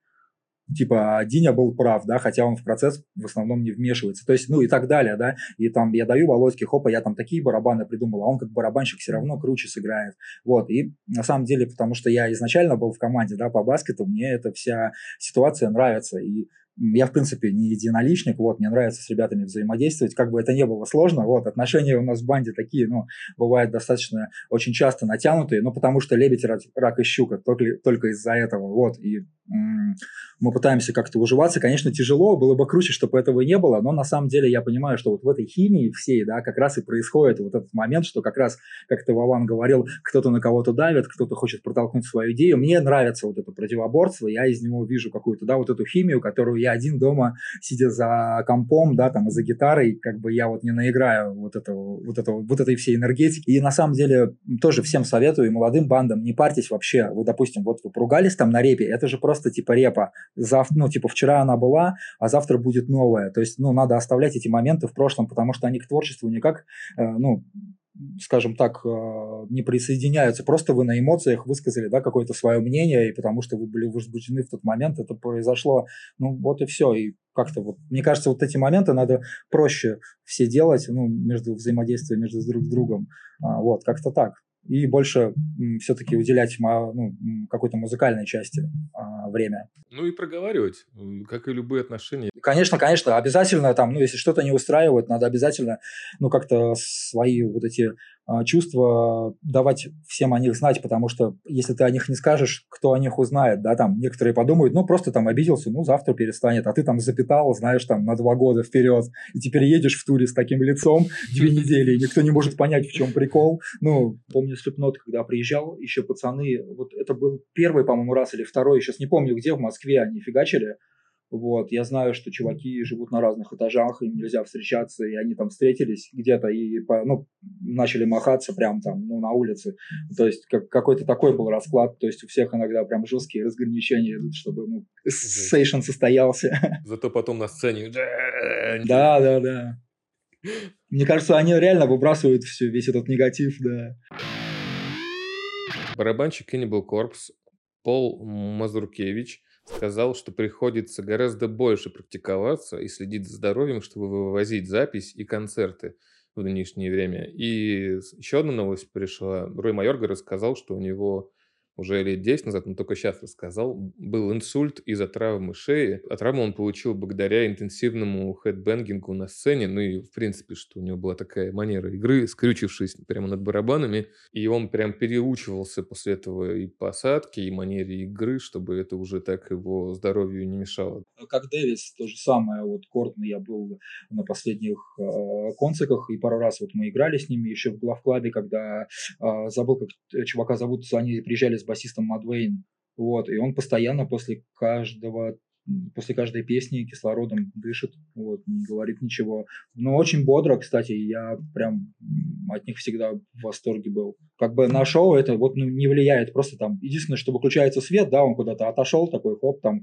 типа Диня был прав, да, хотя он в процесс в основном не вмешивается. То есть, ну и так далее, да. И там я даю Володьке, хопа, я там такие барабаны придумал, а он как барабанщик все равно круче сыграет. Вот. И на самом деле, потому что я изначально был в команде, да, по баскету, мне эта вся ситуация нравится. И я, в принципе, не единоличник, вот, мне нравится с ребятами взаимодействовать, как бы это не было сложно, вот, отношения у нас в банде такие, ну, бывают достаточно, очень часто натянутые, ну, потому что лебедь, рак и щука, только, только из-за этого, вот, и мы пытаемся как-то уживаться. Конечно, тяжело, было бы круче, чтобы этого не было, но на самом деле я понимаю, что вот в этой химии всей, да, как раз и происходит вот этот момент, что как раз, как ты, Вован, говорил, кто-то на кого-то давит, кто-то хочет протолкнуть свою идею. Мне нравится вот это противоборство, я из него вижу какую-то, да, вот эту химию, которую я один дома, сидя за компом, да, там, за гитарой, как бы я вот не наиграю вот этого, вот этого, вот этой всей энергетики. И на самом деле тоже всем советую, и молодым бандам, не парьтесь вообще. Вы, допустим, вот вы поругались там на репе, это же просто типа репа. Завтра, ну, типа вчера она была, а завтра будет новая. То есть, ну, надо оставлять эти моменты в прошлом, потому что они к творчеству никак, э, ну, скажем так, э, не присоединяются. Просто вы на эмоциях высказали да, какое-то свое мнение, и потому что вы были возбуждены в тот момент, это произошло. Ну, вот и все. И как-то вот, мне кажется, вот эти моменты надо проще все делать, ну, между взаимодействием между друг с другом. А, вот, как-то так и больше все-таки уделять ну, какой-то музыкальной части а, время. Ну и проговаривать, как и любые отношения. Конечно, конечно, обязательно там, ну если что-то не устраивает, надо обязательно, ну как-то свои вот эти чувства давать всем о них знать, потому что если ты о них не скажешь, кто о них узнает, да, там некоторые подумают, ну просто там обиделся, ну завтра перестанет, а ты там запитал, знаешь, там на два года вперед, и теперь едешь в туре с таким лицом две недели, и никто не может понять, в чем прикол. Ну, помню Слепнот, когда приезжал, еще пацаны, вот это был первый, по-моему, раз или второй, сейчас не помню где, в Москве они фигачили, вот, я знаю, что чуваки живут на разных этажах, им нельзя встречаться, и они там встретились где-то и ну, начали махаться прям там, ну, на улице. То есть как, какой-то такой был расклад, то есть у всех иногда прям жесткие разграничения идут, чтобы, ну, сейшн состоялся. Зато потом на сцене... Да, да, да. Мне кажется, они реально выбрасывают все, весь этот негатив, да. Барабанщик Cannibal Corpse Пол Мазуркевич сказал, что приходится гораздо больше практиковаться и следить за здоровьем, чтобы вывозить запись и концерты в нынешнее время. И еще одна новость пришла. Рой Майорга рассказал, что у него уже лет 10 назад, но только сейчас рассказал, был инсульт из-за травмы шеи. А травму он получил благодаря интенсивному хедбэнгингу на сцене, ну и в принципе, что у него была такая манера игры, скрючившись прямо над барабанами, и он прям переучивался после этого и посадки, и манере игры, чтобы это уже так его здоровью не мешало. Как Дэвис, то же самое, вот Кортни, я был на последних э, концертах, и пару раз вот мы играли с ними еще в главклабе, когда э, забыл, как чувака зовут, они приезжали с басистом Мадвейн. Вот, и он постоянно после каждого после каждой песни кислородом дышит, вот, не говорит ничего. Но очень бодро, кстати, я прям от них всегда в восторге был. Как бы на шоу это вот ну, не влияет, просто там, единственное, что выключается свет, да, он куда-то отошел, такой, хоп, там,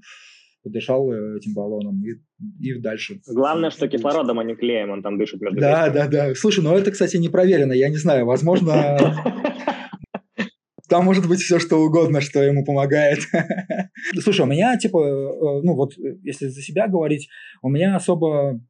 подышал э, этим баллоном и, и дальше. Главное, что кислородом, а не клеем, он там дышит между Да, песнями. да, да. Слушай, ну это, кстати, не проверено, я не знаю, возможно, Там может быть все, что угодно, что ему помогает. Слушай, у меня, типа, э, ну вот, э, если за себя говорить, у меня особо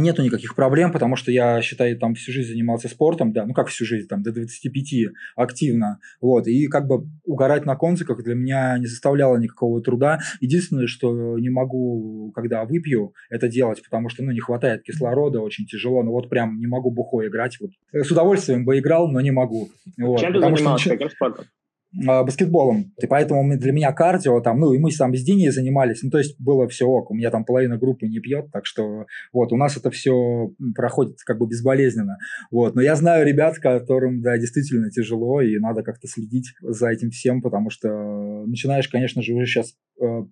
нету никаких проблем, потому что я, считаю, там всю жизнь занимался спортом, да, ну как всю жизнь, там до 25 активно, вот, и как бы угорать на конциках для меня не составляло никакого труда. Единственное, что не могу, когда выпью, это делать, потому что, ну, не хватает кислорода, очень тяжело, ну вот прям не могу бухой играть, вот. С удовольствием бы играл, но не могу. Вот, Чем ты занимался, что... каким спортом? Э, баскетболом. И поэтому для меня кардио там, ну, и мы там с Диней занимались, ну, то есть было все ок. У меня там половина группы не пьет, так что вот, у нас это все проходит как бы безболезненно. Вот, но я знаю ребят, которым, да, действительно тяжело, и надо как-то следить за этим всем, потому что начинаешь, конечно же, уже сейчас э,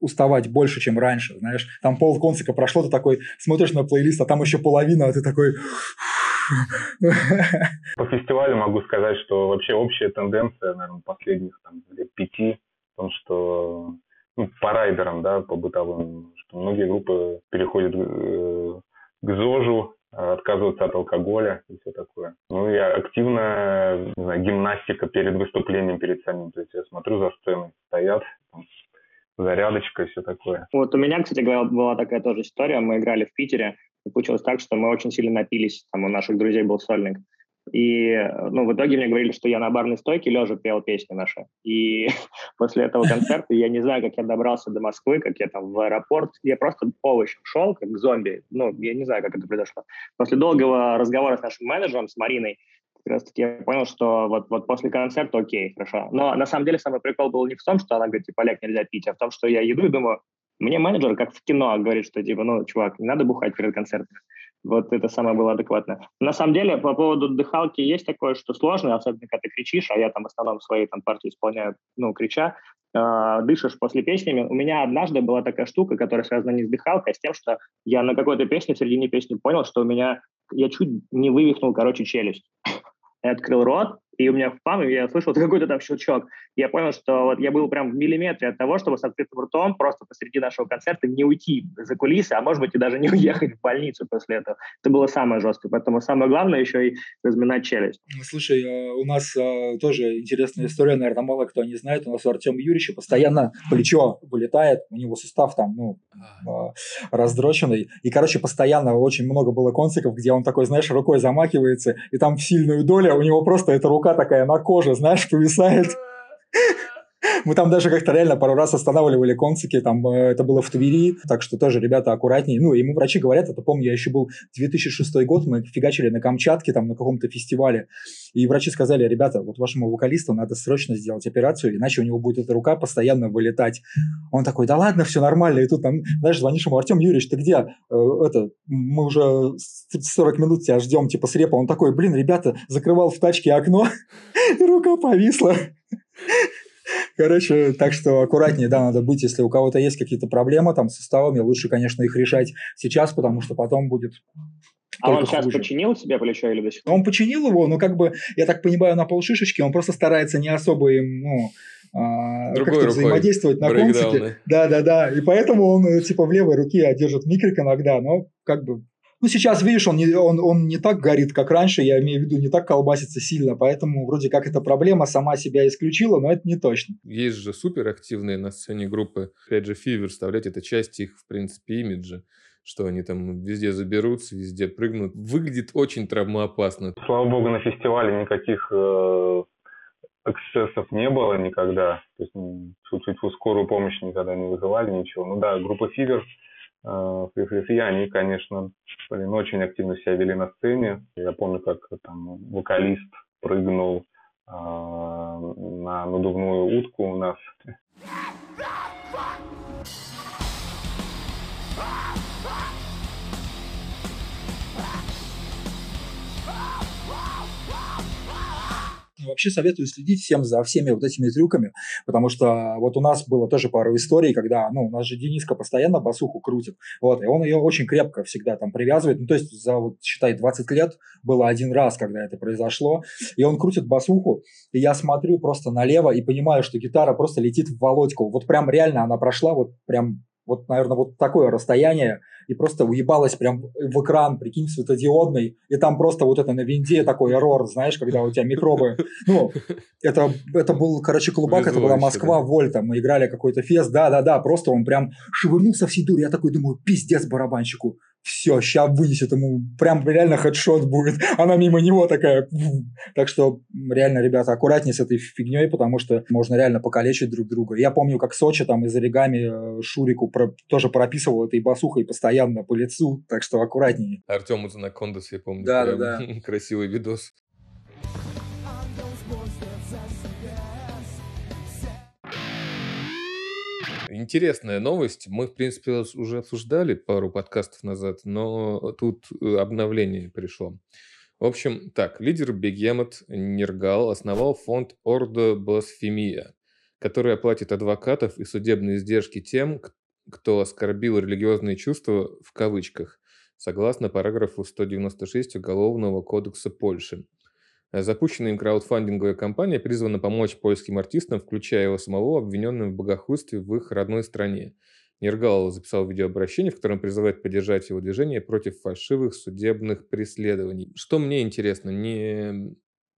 уставать больше, чем раньше, знаешь. Там пол концика прошло, ты такой смотришь на плейлист, а там еще половина, а ты такой... По фестивалю могу сказать, что вообще общая тенденция, наверное, последних там, лет пяти, в том, что ну, по райдерам, да, по бытовым, что многие группы переходят э, к ЗОЖу, отказываются от алкоголя и все такое. Ну и активная не знаю, гимнастика перед выступлением, перед самим. То есть я смотрю за сценой, стоят, там, зарядочка и все такое. Вот у меня, кстати говоря, была такая тоже история. Мы играли в Питере, и получилось так, что мы очень сильно напились. Там у наших друзей был сольник. И ну, в итоге мне говорили, что я на барной стойке лежа пел песни наши. И после этого концерта я не знаю, как я добрался до Москвы, как я там в аэропорт. Я просто овощем шел, как зомби. Ну, я не знаю, как это произошло. После долгого разговора с нашим менеджером, с Мариной, как раз таки я понял, что вот, вот после концерта окей, хорошо. Но на самом деле самый прикол был не в том, что она говорит, типа, Олег, нельзя пить, а в том, что я иду и думаю, мне менеджер, как в кино, говорит, что типа, ну, чувак, не надо бухать перед концертом. Вот это самое было адекватно. На самом деле, по поводу дыхалки есть такое, что сложно, особенно когда ты кричишь, а я там в основном свои там партии исполняю, ну, крича, э, дышишь после песнями. У меня однажды была такая штука, которая связана не с дыхалкой, а с тем, что я на какой-то песне, в середине песни понял, что у меня, я чуть не вывихнул, короче, челюсть. Я открыл рот, и у меня в пам, я слышал какой-то там щелчок. Я понял, что вот я был прям в миллиметре от того, чтобы с открытым ртом просто посреди нашего концерта не уйти за кулисы, а может быть и даже не уехать в больницу после этого. Это было самое жесткое. Поэтому самое главное еще и разминать челюсть. Слушай, а, у нас а, тоже интересная история, наверное, мало кто не знает. У нас у Артема Юрьевича постоянно плечо вылетает, у него сустав там, ну, а, раздроченный. И, короче, постоянно очень много было конциков, где он такой, знаешь, рукой замакивается, и там в сильную долю у него просто эта рука такая на коже, знаешь, повисает. Мы там даже как-то реально пару раз останавливали концики, там э, это было в Твери, так что тоже ребята аккуратнее. Ну, ему врачи говорят, это помню, я еще был 2006 год, мы фигачили на Камчатке, там на каком-то фестивале, и врачи сказали, ребята, вот вашему вокалисту надо срочно сделать операцию, иначе у него будет эта рука постоянно вылетать. Он такой, да ладно, все нормально, и тут там, знаешь, звонишь ему, Артем Юрьевич, ты где? Э, это, мы уже 40 минут тебя ждем, типа с репа. Он такой, блин, ребята, закрывал в тачке окно, рука повисла. Короче, так что аккуратнее, да, надо быть, если у кого-то есть какие-то проблемы там с суставами, лучше, конечно, их решать сейчас, потому что потом будет а он сейчас хуже. починил себе плечо или до сих пор? Он починил его, но как бы, я так понимаю, на полшишечки, он просто старается не особо им, ну, а, как-то взаимодействовать на концерте. Да, да, да. И поэтому он э, типа в левой руке держит микрик иногда, но как бы ну, сейчас, видишь, он не, он, он не так горит, как раньше, я имею в виду, не так колбасится сильно, поэтому вроде как эта проблема сама себя исключила, но это не точно. Есть же суперактивные на сцене группы, опять же, Фивер, вставлять это часть их, в принципе, имиджа что они там везде заберутся, везде прыгнут. Выглядит очень травмоопасно. Слава богу, на фестивале никаких э, эксцессов не было никогда. То есть чуть-чуть скорую помощь никогда не вызывали, ничего. Ну да, группа Фивер и они, конечно, блин, очень активно себя вели на сцене. Я помню, как там вокалист прыгнул э, на надувную утку у нас. Вообще советую следить всем за всеми вот этими трюками, потому что вот у нас было тоже пару историй, когда, ну, у нас же Дениска постоянно басуху крутит, вот, и он ее очень крепко всегда там привязывает, ну, то есть за, вот, считай, 20 лет было один раз, когда это произошло, и он крутит басуху, и я смотрю просто налево и понимаю, что гитара просто летит в Володьку, вот прям реально она прошла вот прям вот, наверное, вот такое расстояние, и просто уебалась прям в экран, прикинь, светодиодный, и там просто вот это на винде такой эррор, знаешь, когда у тебя микробы, ну, это, это был, короче, клубак, это была Москва, Вольта, мы играли какой-то фест, да-да-да, просто он прям шевырнулся всей дури, я такой думаю, пиздец барабанщику, все, сейчас вынесет ему, прям реально хедшот будет. Она мимо него такая. Так что реально, ребята, аккуратнее с этой фигней, потому что можно реально покалечить друг друга. Я помню, как Сочи там из оригами э, Шурику про, тоже прописывал этой басухой постоянно по лицу, так что аккуратнее. Артем из Анакондас, я помню. Да, да, да. Красивый видос. Интересная новость. Мы, в принципе, уже обсуждали пару подкастов назад, но тут э, обновление пришло. В общем, так, лидер Бегемот Нергал основал фонд Ордо Бlasфемия, который оплатит адвокатов и судебные издержки тем, кто оскорбил религиозные чувства в кавычках, согласно параграфу 196 Уголовного кодекса Польши. Запущенная им краудфандинговая кампания призвана помочь польским артистам, включая его самого, обвиненным в богохульстве в их родной стране. Нергал записал видеообращение, в котором призывает поддержать его движение против фальшивых судебных преследований. Что мне интересно, не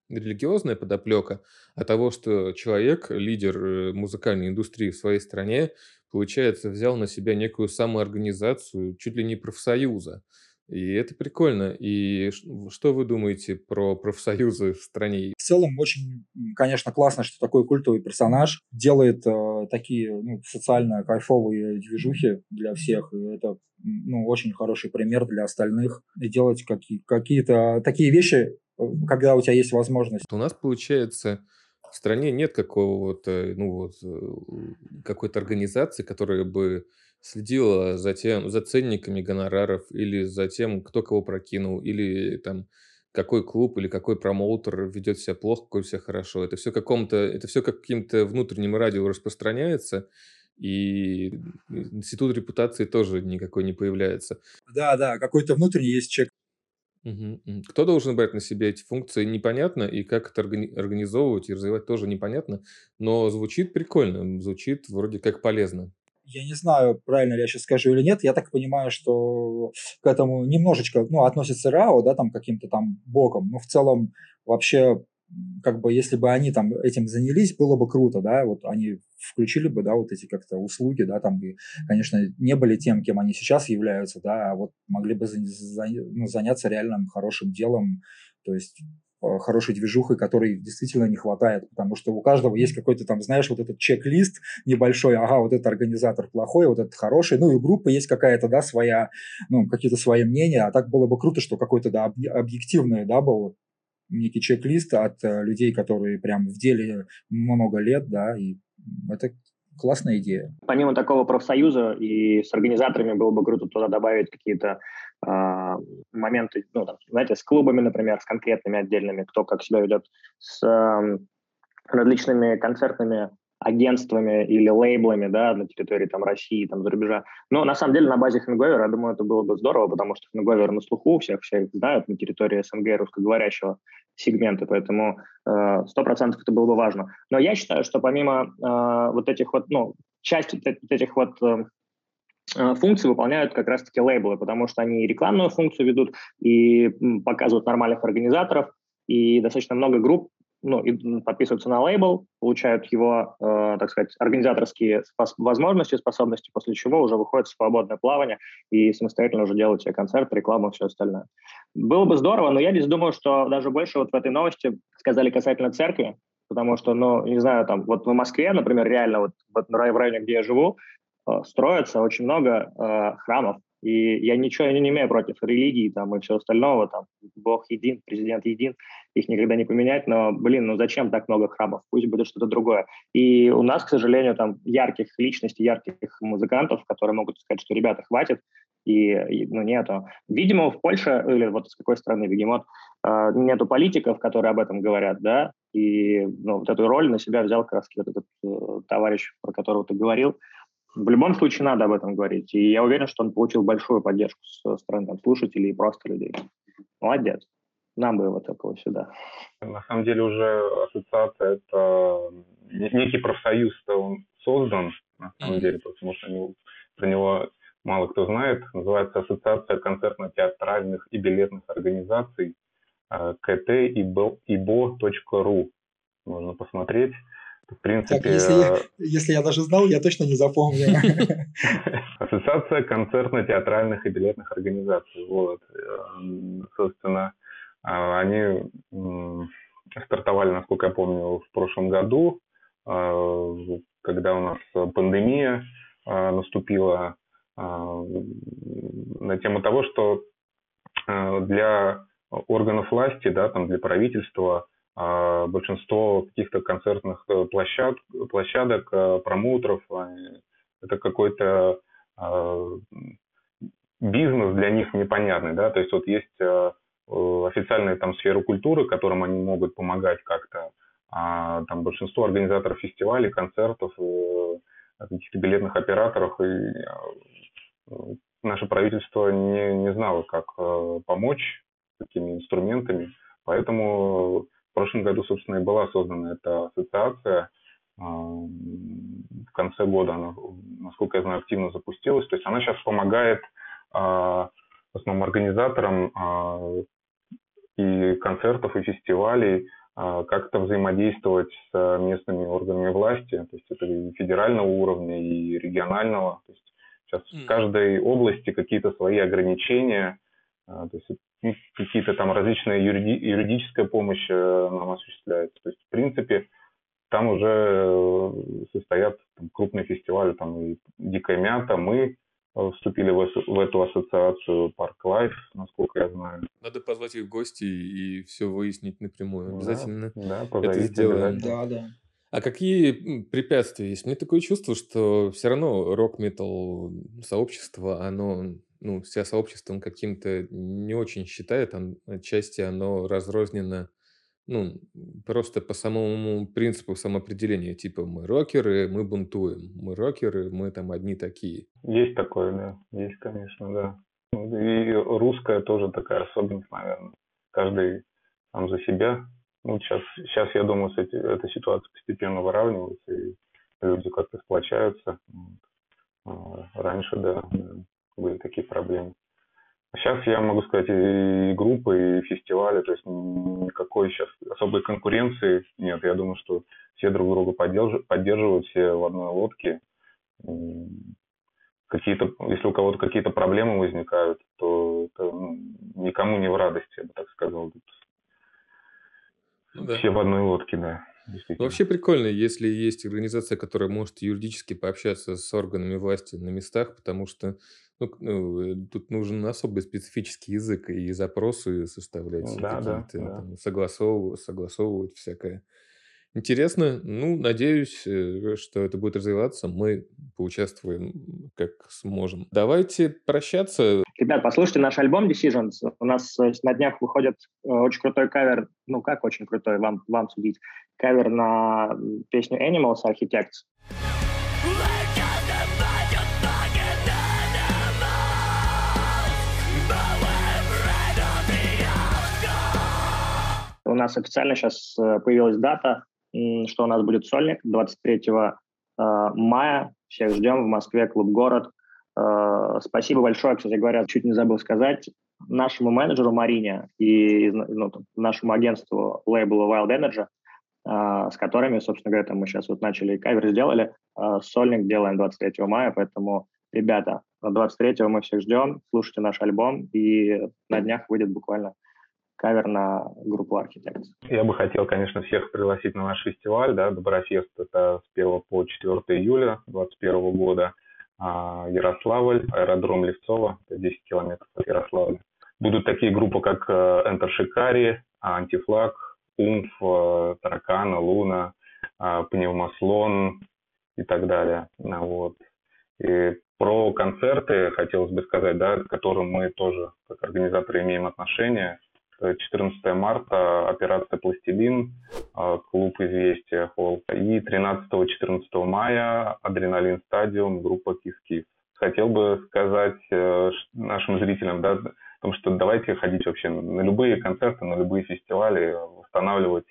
религиозная подоплека, а того, что человек, лидер э, музыкальной индустрии в своей стране, получается, взял на себя некую самоорганизацию, чуть ли не профсоюза. И это прикольно. И что вы думаете про профсоюзы в стране? В целом, очень, конечно, классно, что такой культовый персонаж делает э, такие ну, социально кайфовые движухи для всех. И это ну, очень хороший пример для остальных. И делать какие- какие-то такие вещи, э, когда у тебя есть возможность. У нас, получается, в стране нет какого-то, ну вот, э, какой-то организации, которая бы следила за тем, за ценниками гонораров или за тем, кто кого прокинул, или там какой клуб или какой промоутер ведет себя плохо, какой себя хорошо. Это все каком-то, это все каким-то внутренним радио распространяется, и институт репутации тоже никакой не появляется. Да, да, какой-то внутренний есть чек. Угу. Кто должен брать на себя эти функции, непонятно, и как это организовывать и развивать тоже непонятно, но звучит прикольно, звучит вроде как полезно я не знаю, правильно ли я сейчас скажу или нет, я так понимаю, что к этому немножечко, ну, относится РАО, да, там, каким-то там боком, но в целом вообще как бы если бы они там этим занялись, было бы круто, да, вот они включили бы, да, вот эти как-то услуги, да, там бы, конечно, не были тем, кем они сейчас являются, да, а вот могли бы ну, заняться реальным хорошим делом, то есть хорошей движухой, которой действительно не хватает, потому что у каждого есть какой-то там, знаешь, вот этот чек-лист небольшой, ага, вот этот организатор плохой, вот этот хороший, ну и у группы есть какая-то, да, своя, ну, какие-то свои мнения, а так было бы круто, что какой-то, да, объективный, да, был некий чек-лист от э, людей, которые прям в деле много лет, да, и это классная идея. Помимо такого профсоюза и с организаторами было бы круто туда добавить какие-то э, моменты, ну, там, знаете, с клубами, например, с конкретными отдельными, кто как себя ведет, с э, различными концертными агентствами или лейблами, да, на территории там России, там за рубежа. Но на самом деле на базе Хэнговера, я думаю, это было бы здорово, потому что Хэнговер на слуху, всех всех знают на территории СНГ русскоговорящего сегмента, поэтому э, сто процентов это было бы важно. Но я считаю, что помимо э, вот этих вот, ну, часть вот этих вот э, функции выполняют как раз-таки лейблы, потому что они рекламную функцию ведут и показывают нормальных организаторов, и достаточно много групп ну, и подписываются на лейбл, получают его, э, так сказать, организаторские спос- возможности, способности, после чего уже выходит в свободное плавание и самостоятельно уже делают себе концерт, рекламу и все остальное. Было бы здорово, но я здесь думаю, что даже больше вот в этой новости сказали касательно церкви, потому что, ну, не знаю, там, вот в Москве, например, реально вот, вот в районе, где я живу, э, строится очень много э, храмов, и я ничего не имею против религии там, и всего остального. Там, Бог един, президент един, их никогда не поменять. Но, блин, ну зачем так много храмов? Пусть будет что-то другое. И у нас, к сожалению, там ярких личностей, ярких музыкантов, которые могут сказать, что ребята, хватит, и, и ну, нету. Видимо, в Польше, или вот с какой страны бегемот, э, нету политиков, которые об этом говорят, да, и ну, вот эту роль на себя взял как раз этот э, товарищ, про которого ты говорил, в любом случае надо об этом говорить. И я уверен, что он получил большую поддержку со стороны там, слушателей и просто людей. Молодец. Нам бы вот такого сюда. На самом деле уже ассоциация – это некий профсоюз, он создан, на самом деле, потому что него, про него мало кто знает. Называется Ассоциация концертно-театральных и билетных организаций э, kt.ibo.ru. Можно посмотреть. В принципе... Так, если, я, если я даже знал, я точно не запомню. Ассоциация концертно-театральных и билетных организаций. Вот. Э, собственно, э, они стартовали, насколько я помню, в прошлом году, когда у нас пандемия наступила, на тему того, что для органов власти, да, там для правительства а большинство каких-то концертных э, площад, площадок, э, промоутеров это какой-то э, бизнес для них непонятный, да, то есть вот есть э, официальные там сферы культуры, которым они могут помогать как-то, а там большинство организаторов фестивалей, концертов, каких-то билетных операторов и наше правительство не, не знало, как помочь такими инструментами, поэтому прошлом году, собственно, и была создана эта ассоциация. В конце года она, насколько я знаю, активно запустилась. То есть она сейчас помогает в основном организаторам и концертов, и фестивалей как-то взаимодействовать с местными органами власти, то есть это и федерального уровня, и регионального. То есть сейчас в каждой области какие-то свои ограничения, то есть какие-то там различные юриди, юридическая помощь э, нам осуществляется. То есть, в принципе, там уже э, состоят там, крупные фестивали, там и Дикая Мята, мы э, вступили в, в эту ассоциацию Park Live, насколько я знаю. Надо позвать их в гости и все выяснить напрямую. Обязательно да, да, это сделаем. Да, да. А какие препятствия есть? Мне такое чувство, что все равно рок-метал сообщество, оно ну, себя сообществом каким-то не очень считает, он, отчасти оно разрознено, ну, просто по самому принципу самоопределения, типа мы рокеры, мы бунтуем, мы рокеры, мы там одни такие. Есть такое, да, есть, конечно, да. И русская тоже такая особенность, наверное. Каждый сам за себя. Ну, сейчас, сейчас я думаю, эти, эта ситуация постепенно выравнивается, и люди как-то сплочаются. А раньше, да, были такие проблемы. Сейчас я могу сказать и группы, и фестивали, то есть никакой сейчас особой конкуренции нет. Я думаю, что все друг друга поддерживают, все в одной лодке. Какие-то, если у кого-то какие-то проблемы возникают, то это ну, никому не в радости, я бы так сказал. Ну, да. Все в одной лодке, да. Вообще прикольно, если есть организация, которая может юридически пообщаться с органами власти на местах, потому что ну, ну, э, тут нужен особый специфический язык и запросы составлять Да, да, да. там, согласовывать, согласовывать всякое. Интересно. Ну, надеюсь, э, что это будет развиваться. Мы поучаствуем как сможем. Давайте прощаться. Ребят, послушайте наш альбом Decisions. У нас э, на днях выходит очень крутой кавер. Ну, как очень крутой, вам, вам судить. Кавер на песню Animals Architects. У нас официально сейчас э, появилась дата, что у нас будет сольник 23 э, мая. Всех ждем в Москве, клуб «Город». Э, спасибо большое, кстати говоря, чуть не забыл сказать, нашему менеджеру Марине и ну, нашему агентству лейблу Wild Energy, с которыми, собственно говоря, мы сейчас вот начали кавер сделали. Сольник делаем 23 мая, поэтому, ребята, 23 мы всех ждем, слушайте наш альбом, и на днях выйдет буквально кавер на группу Architects. Я бы хотел, конечно, всех пригласить на наш фестиваль, да, Доброфест, это с 1 по 4 июля 2021 года. А, Ярославль, аэродром Левцова, это 10 километров от Ярославля. Будут такие группы, как э, Enter Шикари, Антифлаг, Умф, э, Таракана, Луна, э, Пневмослон и так далее. Вот. И про концерты хотелось бы сказать, да, к которым мы тоже, как организаторы, имеем отношение. 14 марта операция «Пластилин», а, клуб «Известия» холл. И 13-14 мая «Adrenaline Stadium», группа «Кис-Кис». Хотел бы сказать э, нашим зрителям, да, о том, что давайте ходить вообще на любые концерты, на любые фестивали, восстанавливать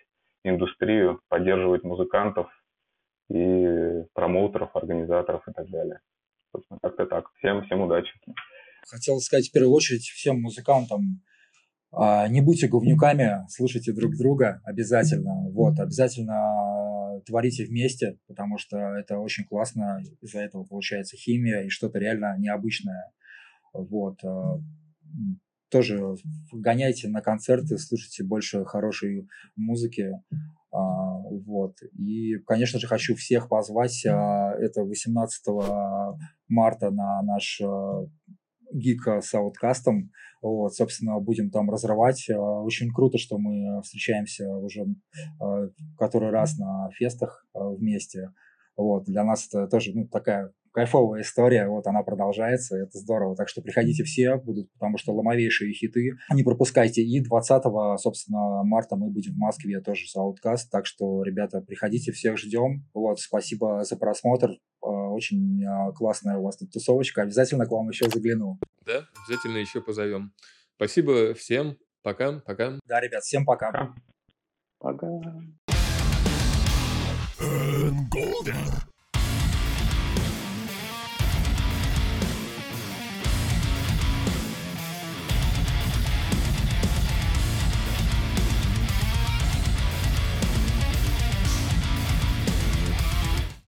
индустрию, поддерживать музыкантов и промоутеров, организаторов и так далее. Собственно, как-то так. Всем, всем удачи. Хотел сказать в первую очередь всем музыкантам, не будьте говнюками, слушайте друг друга обязательно. Вот, обязательно творите вместе, потому что это очень классно. Из-за этого получается химия и что-то реально необычное. Вот. А, тоже гоняйте на концерты, слушайте больше хорошей музыки. А, вот. И, конечно же, хочу всех позвать. Это 18 марта на наш гика с ауткастом. Вот, собственно, будем там разрывать. А, очень круто, что мы встречаемся уже который раз на фестах вместе. Вот, для нас это тоже ну, такая кайфовая история, вот она продолжается, это здорово. Так что приходите все, будут, потому что ломовейшие хиты. Не пропускайте. И 20, собственно, марта мы будем в Москве тоже с Outcast, так что, ребята, приходите, всех ждем. Вот, спасибо за просмотр. А, очень а, классная у вас тут тусовочка. Обязательно к вам еще загляну. Да, обязательно еще позовем. Спасибо всем. Пока, пока. Да, ребят, всем пока. Пока. Golden.